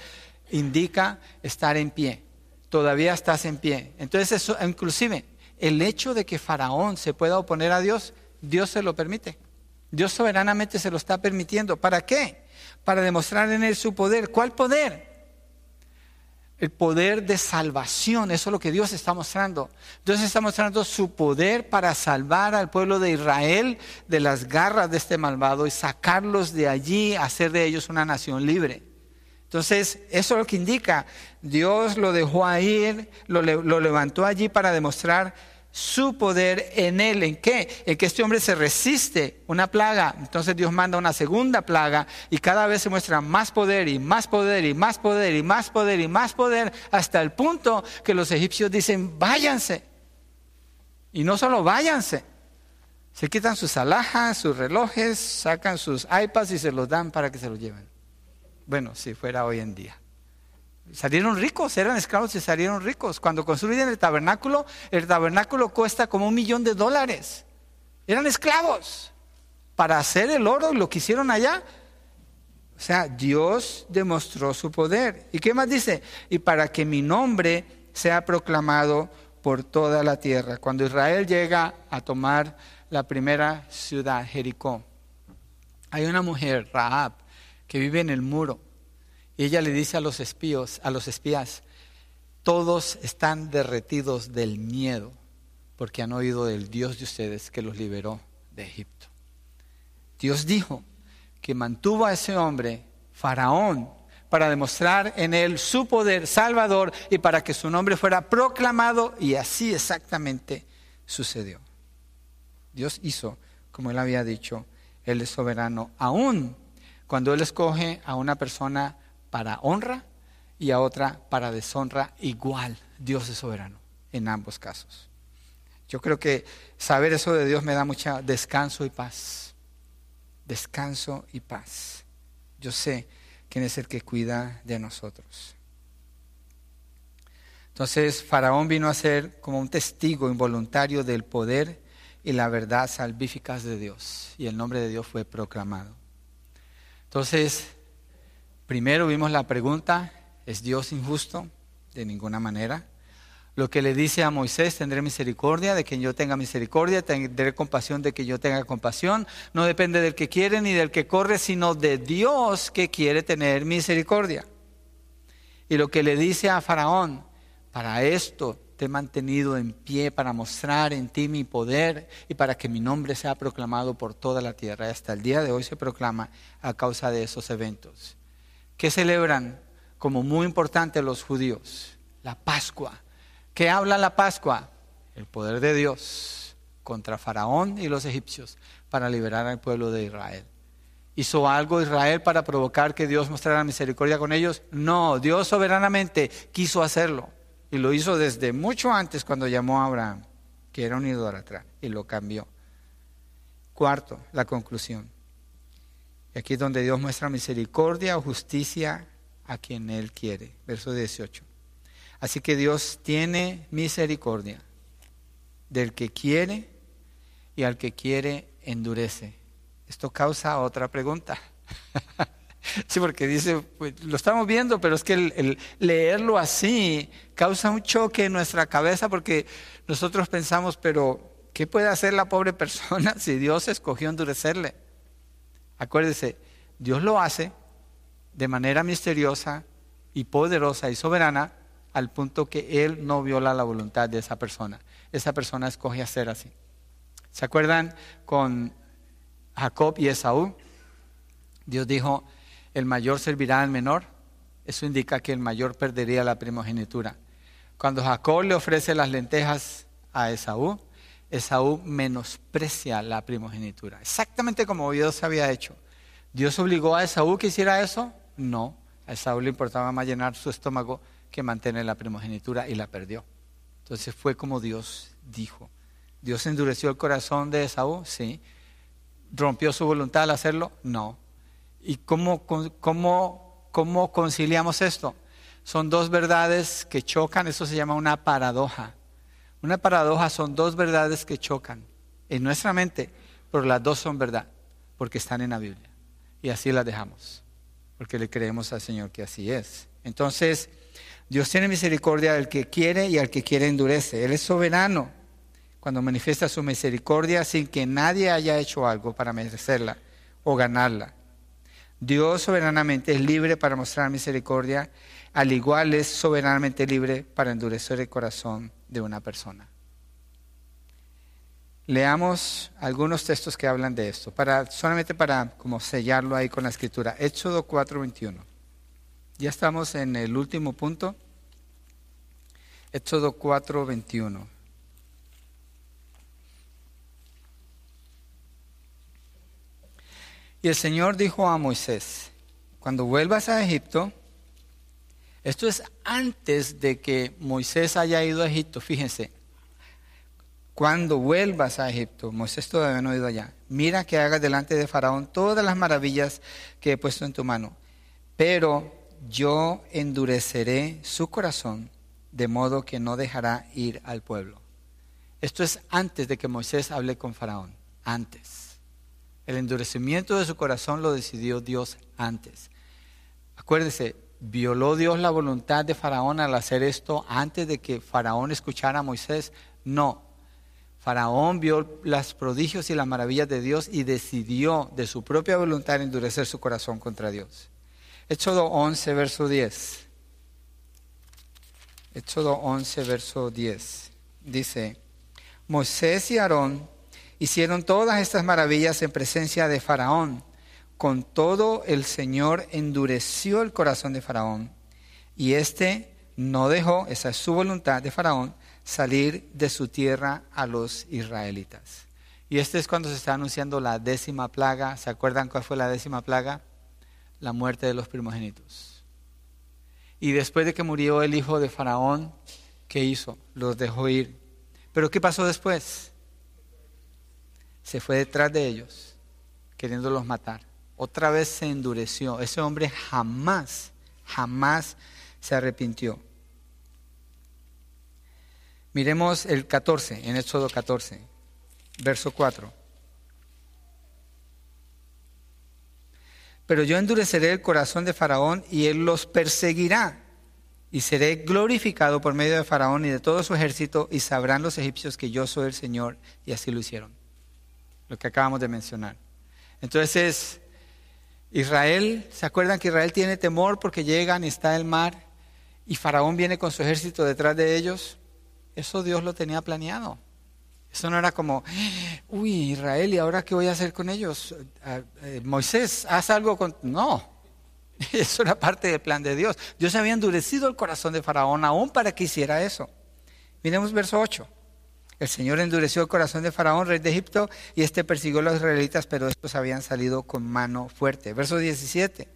indica estar en pie. Todavía estás en pie. Entonces, eso, inclusive, el hecho de que Faraón se pueda oponer a Dios, Dios se lo permite. Dios soberanamente se lo está permitiendo. ¿Para qué? Para demostrar en él su poder. ¿Cuál poder? El poder de salvación. Eso es lo que Dios está mostrando. Dios está mostrando su poder para salvar al pueblo de Israel de las garras de este malvado y sacarlos de allí, hacer de ellos una nación libre. Entonces, eso es lo que indica. Dios lo dejó ahí, lo, lo levantó allí para demostrar su poder en él. ¿En qué? En que este hombre se resiste una plaga. Entonces Dios manda una segunda plaga y cada vez se muestra más poder y más poder y más poder y más poder y más poder hasta el punto que los egipcios dicen, váyanse. Y no solo váyanse, se quitan sus alhajas, sus relojes, sacan sus iPads y se los dan para que se los lleven. Bueno, si fuera hoy en día. Salieron ricos, eran esclavos y salieron ricos. Cuando construyen el tabernáculo, el tabernáculo cuesta como un millón de dólares. Eran esclavos. Para hacer el oro, lo que hicieron allá. O sea, Dios demostró su poder. ¿Y qué más dice? Y para que mi nombre sea proclamado por toda la tierra. Cuando Israel llega a tomar la primera ciudad, Jericó, hay una mujer, Rahab, que vive en el muro. Y ella le dice a los espíos, a los espías, todos están derretidos del miedo porque han oído del Dios de ustedes que los liberó de Egipto. Dios dijo que mantuvo a ese hombre, Faraón, para demostrar en él su poder salvador y para que su nombre fuera proclamado y así exactamente sucedió. Dios hizo como él había dicho, él es soberano, aún cuando él escoge a una persona para honra y a otra para deshonra igual. Dios es soberano en ambos casos. Yo creo que saber eso de Dios me da mucha descanso y paz. Descanso y paz. Yo sé quién es el que cuida de nosotros. Entonces, Faraón vino a ser como un testigo involuntario del poder y la verdad salvíficas de Dios. Y el nombre de Dios fue proclamado. Entonces, Primero vimos la pregunta, ¿es Dios injusto? De ninguna manera. Lo que le dice a Moisés, tendré misericordia de quien yo tenga misericordia, tendré compasión de que yo tenga compasión. No depende del que quiere ni del que corre, sino de Dios que quiere tener misericordia. Y lo que le dice a Faraón, para esto te he mantenido en pie, para mostrar en ti mi poder y para que mi nombre sea proclamado por toda la tierra. Y hasta el día de hoy se proclama a causa de esos eventos que celebran como muy importante los judíos, la Pascua. ¿Qué habla la Pascua? El poder de Dios contra Faraón y los egipcios para liberar al pueblo de Israel. ¿Hizo algo Israel para provocar que Dios mostrara misericordia con ellos? No, Dios soberanamente quiso hacerlo. Y lo hizo desde mucho antes cuando llamó a Abraham, que era un idólatra, y lo cambió. Cuarto, la conclusión. Y aquí es donde Dios muestra misericordia o justicia a quien Él quiere. Verso 18. Así que Dios tiene misericordia del que quiere y al que quiere endurece. Esto causa otra pregunta. sí, porque dice, pues, lo estamos viendo, pero es que el, leerlo así causa un choque en nuestra cabeza porque nosotros pensamos, pero ¿qué puede hacer la pobre persona si Dios escogió endurecerle? Acuérdese, Dios lo hace de manera misteriosa y poderosa y soberana al punto que Él no viola la voluntad de esa persona. Esa persona escoge hacer así. ¿Se acuerdan con Jacob y Esaú, Dios dijo, el mayor servirá al menor. Eso indica que el mayor perdería la primogenitura. Cuando Jacob le ofrece las lentejas a Esaú, Esaú menosprecia la primogenitura. Exactamente como Dios había hecho. ¿Dios obligó a Esaú que hiciera eso? No. A Esaú le importaba más llenar su estómago que mantener la primogenitura y la perdió. Entonces fue como Dios dijo. ¿Dios endureció el corazón de Esaú? Sí rompió su voluntad al hacerlo? No. ¿Y cómo, cómo, cómo conciliamos esto? Son dos verdades que chocan, eso se llama una paradoja. Una paradoja son dos verdades que chocan en nuestra mente, pero las dos son verdad, porque están en la Biblia. Y así las dejamos, porque le creemos al Señor que así es. Entonces, Dios tiene misericordia al que quiere y al que quiere endurece. Él es soberano cuando manifiesta su misericordia sin que nadie haya hecho algo para merecerla o ganarla. Dios soberanamente es libre para mostrar misericordia, al igual es soberanamente libre para endurecer el corazón de una persona. Leamos algunos textos que hablan de esto, solamente para como sellarlo ahí con la escritura. Éxodo 4:21. Ya estamos en el último punto. Éxodo 4:21. Y el Señor dijo a Moisés, cuando vuelvas a Egipto, esto es antes de que Moisés haya ido a Egipto, fíjense, cuando vuelvas a Egipto, Moisés todavía no ha ido allá, mira que hagas delante de Faraón todas las maravillas que he puesto en tu mano, pero yo endureceré su corazón de modo que no dejará ir al pueblo. Esto es antes de que Moisés hable con Faraón, antes. El endurecimiento de su corazón lo decidió Dios antes. Acuérdese, ¿violó Dios la voluntad de Faraón al hacer esto antes de que Faraón escuchara a Moisés? No. Faraón vio los prodigios y las maravillas de Dios y decidió de su propia voluntad endurecer su corazón contra Dios. Éxodo 11, verso 10. Éxodo 11, verso 10. Dice, Moisés y Aarón hicieron todas estas maravillas en presencia de Faraón. Con todo el Señor endureció el corazón de Faraón y éste no dejó, esa es su voluntad de Faraón, salir de su tierra a los israelitas. Y este es cuando se está anunciando la décima plaga. ¿Se acuerdan cuál fue la décima plaga? La muerte de los primogénitos. Y después de que murió el hijo de Faraón, ¿qué hizo? Los dejó ir. Pero ¿qué pasó después? se fue detrás de ellos, queriéndolos matar. Otra vez se endureció. Ese hombre jamás, jamás se arrepintió. Miremos el 14, en Éxodo 14, verso 4. Pero yo endureceré el corazón de Faraón y él los perseguirá. Y seré glorificado por medio de Faraón y de todo su ejército y sabrán los egipcios que yo soy el Señor. Y así lo hicieron lo que acabamos de mencionar. Entonces, Israel, ¿se acuerdan que Israel tiene temor porque llegan y está el mar y Faraón viene con su ejército detrás de ellos? Eso Dios lo tenía planeado. Eso no era como, uy, Israel, ¿y ahora qué voy a hacer con ellos? Eh, Moisés, haz algo con... No, eso era parte del plan de Dios. Dios había endurecido el corazón de Faraón aún para que hiciera eso. Miremos verso 8. El Señor endureció el corazón de Faraón, rey de Egipto, y este persiguió a los israelitas, pero estos habían salido con mano fuerte. Verso 17.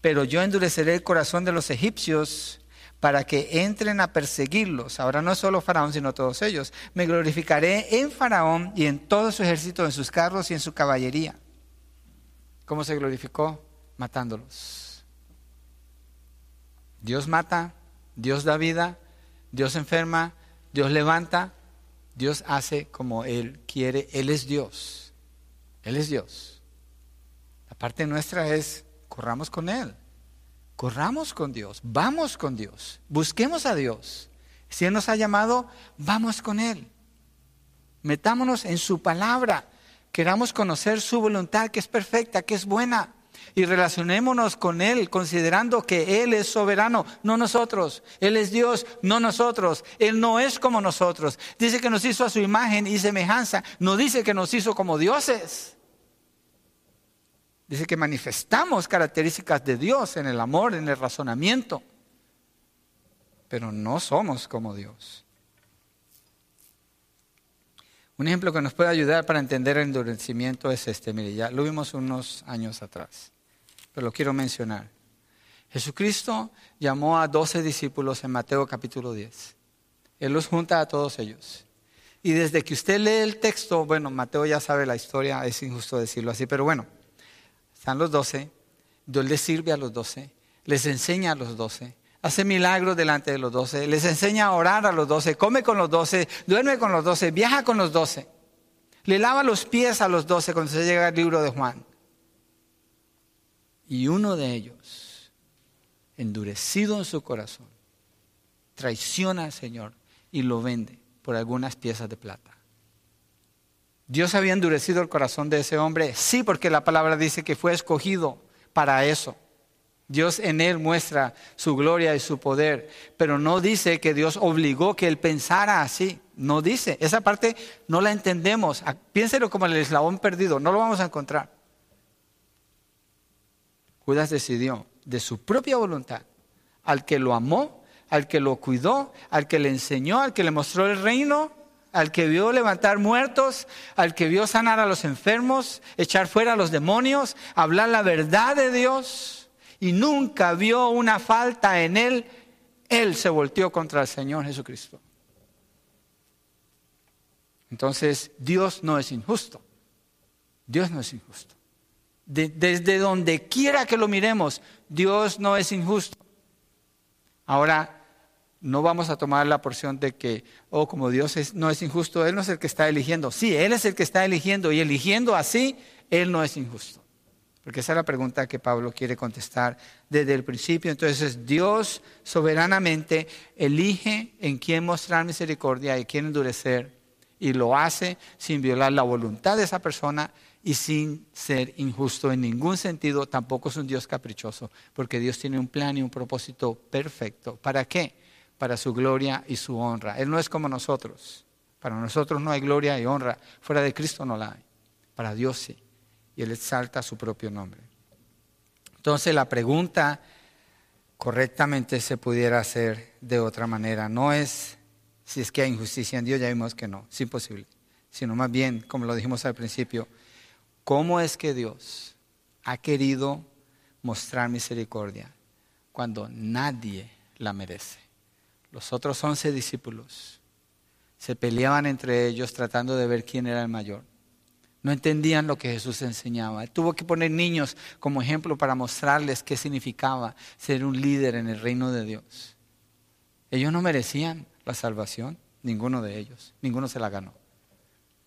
Pero yo endureceré el corazón de los egipcios para que entren a perseguirlos. Ahora no solo Faraón, sino todos ellos. Me glorificaré en Faraón y en todo su ejército, en sus carros y en su caballería. ¿Cómo se glorificó? Matándolos. Dios mata, Dios da vida, Dios enferma, Dios levanta, Dios hace como Él quiere. Él es Dios. Él es Dios. La parte nuestra es, corramos con Él. Corramos con Dios. Vamos con Dios. Busquemos a Dios. Si Él nos ha llamado, vamos con Él. Metámonos en su palabra. Queramos conocer su voluntad, que es perfecta, que es buena y relacionémonos con Él considerando que Él es soberano, no nosotros. Él es Dios, no nosotros. Él no es como nosotros. Dice que nos hizo a su imagen y semejanza. No dice que nos hizo como dioses. Dice que manifestamos características de Dios en el amor, en el razonamiento. Pero no somos como Dios. Un ejemplo que nos puede ayudar para entender el endurecimiento es este. Mire, ya lo vimos unos años atrás pero lo quiero mencionar. Jesucristo llamó a doce discípulos en Mateo capítulo 10. Él los junta a todos ellos. Y desde que usted lee el texto, bueno, Mateo ya sabe la historia, es injusto decirlo así, pero bueno, están los doce, Dios les sirve a los doce, les enseña a los doce, hace milagros delante de los doce, les enseña a orar a los doce, come con los doce, duerme con los doce, viaja con los doce, le lava los pies a los doce cuando se llega al libro de Juan. Y uno de ellos, endurecido en su corazón, traiciona al Señor y lo vende por algunas piezas de plata. ¿Dios había endurecido el corazón de ese hombre? Sí, porque la palabra dice que fue escogido para eso. Dios en él muestra su gloria y su poder, pero no dice que Dios obligó que él pensara así. No dice. Esa parte no la entendemos. Piénselo como el eslabón perdido. No lo vamos a encontrar. Judas decidió de su propia voluntad, al que lo amó, al que lo cuidó, al que le enseñó, al que le mostró el reino, al que vio levantar muertos, al que vio sanar a los enfermos, echar fuera a los demonios, hablar la verdad de Dios y nunca vio una falta en él, él se volteó contra el Señor Jesucristo. Entonces, Dios no es injusto. Dios no es injusto desde donde quiera que lo miremos, Dios no es injusto. Ahora, no vamos a tomar la porción de que, oh, como Dios no es injusto, Él no es el que está eligiendo. Sí, Él es el que está eligiendo y eligiendo así, Él no es injusto. Porque esa es la pregunta que Pablo quiere contestar desde el principio. Entonces, Dios soberanamente elige en quién mostrar misericordia y quién endurecer. Y lo hace sin violar la voluntad de esa persona y sin ser injusto en ningún sentido, tampoco es un Dios caprichoso, porque Dios tiene un plan y un propósito perfecto. ¿Para qué? Para su gloria y su honra. Él no es como nosotros. Para nosotros no hay gloria y honra. Fuera de Cristo no la hay. Para Dios sí. Y Él exalta su propio nombre. Entonces la pregunta correctamente se pudiera hacer de otra manera. No es si es que hay injusticia en Dios, ya vimos que no, es imposible. Sino más bien, como lo dijimos al principio, ¿Cómo es que Dios ha querido mostrar misericordia cuando nadie la merece? Los otros once discípulos se peleaban entre ellos tratando de ver quién era el mayor. No entendían lo que Jesús enseñaba. Tuvo que poner niños como ejemplo para mostrarles qué significaba ser un líder en el reino de Dios. Ellos no merecían la salvación, ninguno de ellos, ninguno se la ganó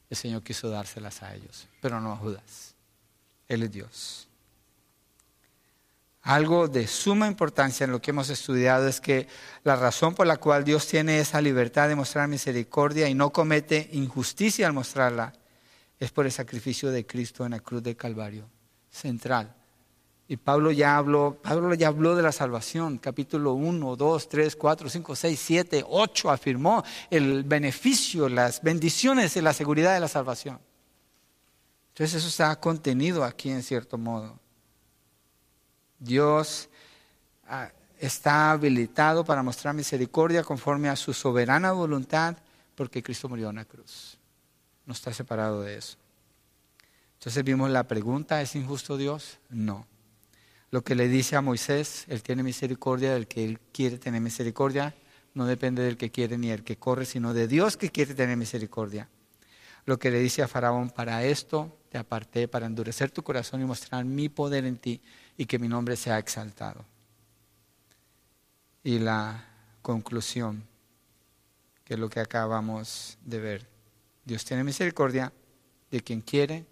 el Señor quiso dárselas a ellos, pero no a Judas. Él es Dios. Algo de suma importancia en lo que hemos estudiado es que la razón por la cual Dios tiene esa libertad de mostrar misericordia y no comete injusticia al mostrarla es por el sacrificio de Cristo en la cruz del Calvario, central. Y Pablo ya habló, Pablo ya habló de la salvación, capítulo 1, 2, 3, 4, 5, 6, 7, 8, afirmó el beneficio, las bendiciones y la seguridad de la salvación. Entonces eso está contenido aquí en cierto modo. Dios ah, está habilitado para mostrar misericordia conforme a su soberana voluntad porque Cristo murió en la cruz. No está separado de eso. Entonces vimos la pregunta, ¿es injusto Dios? No. Lo que le dice a Moisés, Él tiene misericordia del que Él quiere tener misericordia, no depende del que quiere ni el que corre, sino de Dios que quiere tener misericordia. Lo que le dice a Faraón, para esto te aparté, para endurecer tu corazón y mostrar mi poder en ti y que mi nombre sea exaltado. Y la conclusión, que es lo que acabamos de ver. Dios tiene misericordia de quien quiere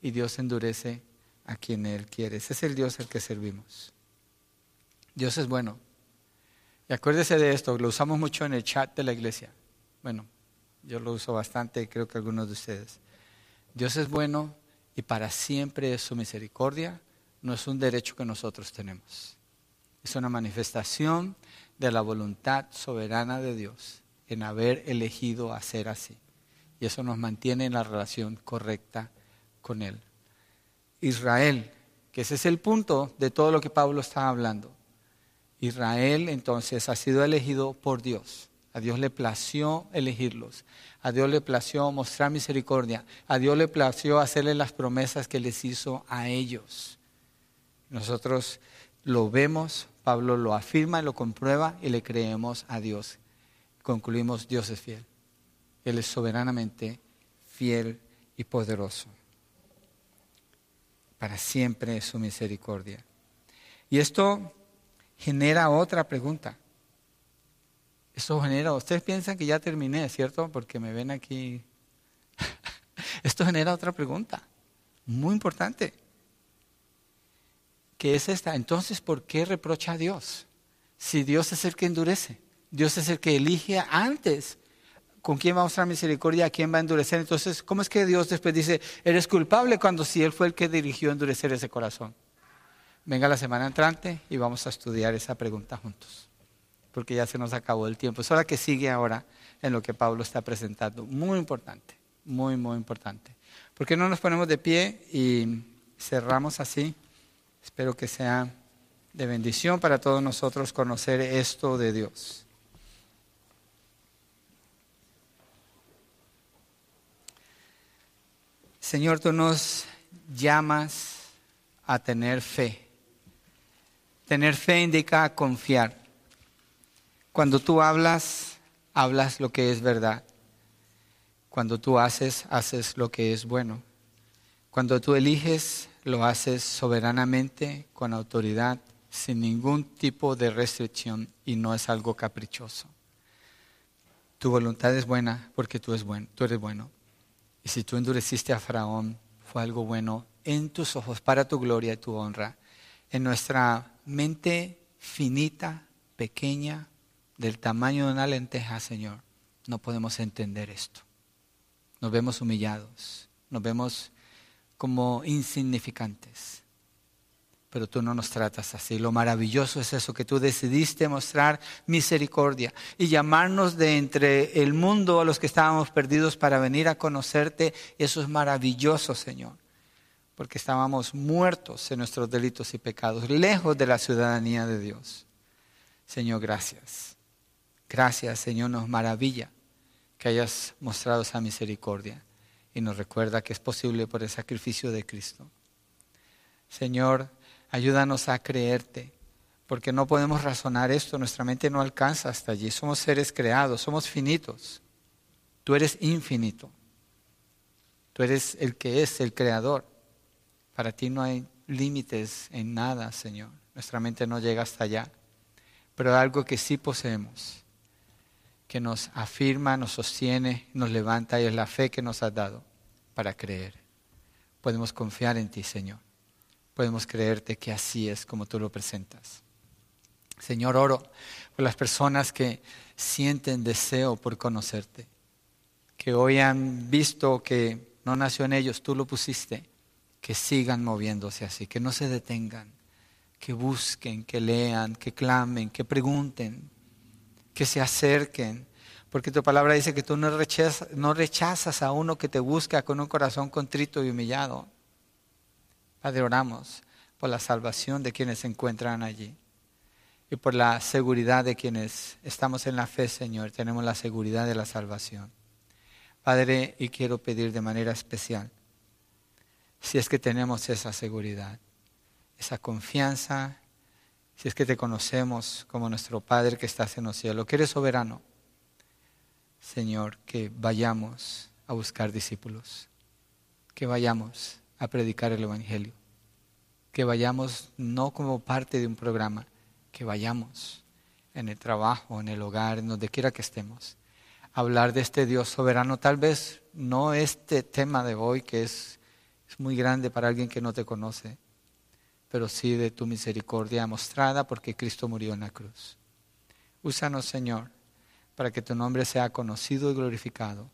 y Dios endurece a quien Él quiere. Ese es el Dios al que servimos. Dios es bueno. Y acuérdese de esto, lo usamos mucho en el chat de la iglesia. Bueno, yo lo uso bastante, creo que algunos de ustedes. Dios es bueno y para siempre es su misericordia, no es un derecho que nosotros tenemos. Es una manifestación de la voluntad soberana de Dios en haber elegido hacer así. Y eso nos mantiene en la relación correcta con Él. Israel, que ese es el punto de todo lo que Pablo está hablando. Israel entonces ha sido elegido por Dios. A Dios le plació elegirlos. A Dios le plació mostrar misericordia. A Dios le plació hacerle las promesas que les hizo a ellos. Nosotros lo vemos, Pablo lo afirma, lo comprueba y le creemos a Dios. Concluimos, Dios es fiel. Él es soberanamente fiel y poderoso para siempre su misericordia. Y esto genera otra pregunta. Esto genera, ustedes piensan que ya terminé, ¿cierto? Porque me ven aquí. esto genera otra pregunta, muy importante. ¿Qué es esta? Entonces, ¿por qué reprocha a Dios? Si Dios es el que endurece, Dios es el que elige antes ¿con quién va a mostrar misericordia? ¿A quién va a endurecer? Entonces, ¿cómo es que Dios después dice, eres culpable cuando si Él fue el que dirigió a endurecer ese corazón? Venga la semana entrante y vamos a estudiar esa pregunta juntos, porque ya se nos acabó el tiempo. Es hora que sigue ahora en lo que Pablo está presentando. Muy importante, muy, muy importante. ¿Por qué no nos ponemos de pie y cerramos así? Espero que sea de bendición para todos nosotros conocer esto de Dios. Señor, tú nos llamas a tener fe. Tener fe indica confiar. Cuando tú hablas, hablas lo que es verdad. Cuando tú haces, haces lo que es bueno. Cuando tú eliges, lo haces soberanamente, con autoridad, sin ningún tipo de restricción y no es algo caprichoso. Tu voluntad es buena porque tú, bueno, tú eres bueno. Y si tú endureciste a Faraón, fue algo bueno en tus ojos, para tu gloria y tu honra. En nuestra mente finita, pequeña, del tamaño de una lenteja, Señor, no podemos entender esto. Nos vemos humillados, nos vemos como insignificantes pero tú no nos tratas así. Lo maravilloso es eso, que tú decidiste mostrar misericordia y llamarnos de entre el mundo a los que estábamos perdidos para venir a conocerte. Eso es maravilloso, Señor, porque estábamos muertos en nuestros delitos y pecados, lejos de la ciudadanía de Dios. Señor, gracias. Gracias, Señor, nos maravilla que hayas mostrado esa misericordia y nos recuerda que es posible por el sacrificio de Cristo. Señor, Ayúdanos a creerte, porque no podemos razonar esto, nuestra mente no alcanza hasta allí. Somos seres creados, somos finitos. Tú eres infinito. Tú eres el que es el creador. Para ti no hay límites en nada, Señor. Nuestra mente no llega hasta allá. Pero algo que sí poseemos, que nos afirma, nos sostiene, nos levanta y es la fe que nos has dado para creer. Podemos confiar en ti, Señor podemos creerte que así es como tú lo presentas. Señor, oro por las personas que sienten deseo por conocerte, que hoy han visto que no nació en ellos, tú lo pusiste, que sigan moviéndose así, que no se detengan, que busquen, que lean, que clamen, que pregunten, que se acerquen, porque tu palabra dice que tú no rechazas, no rechazas a uno que te busca con un corazón contrito y humillado. Padre, oramos por la salvación de quienes se encuentran allí y por la seguridad de quienes estamos en la fe, Señor. Tenemos la seguridad de la salvación. Padre, y quiero pedir de manera especial, si es que tenemos esa seguridad, esa confianza, si es que te conocemos como nuestro Padre que estás en los cielos, que eres soberano, Señor, que vayamos a buscar discípulos, que vayamos a predicar el Evangelio, que vayamos no como parte de un programa, que vayamos en el trabajo, en el hogar, en donde quiera que estemos, hablar de este Dios soberano, tal vez no este tema de hoy que es, es muy grande para alguien que no te conoce, pero sí de tu misericordia mostrada porque Cristo murió en la cruz. Úsanos, Señor, para que tu nombre sea conocido y glorificado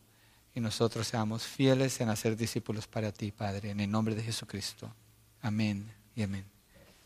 y nosotros seamos fieles en hacer discípulos para ti, Padre, en el nombre de Jesucristo. Amén y amén.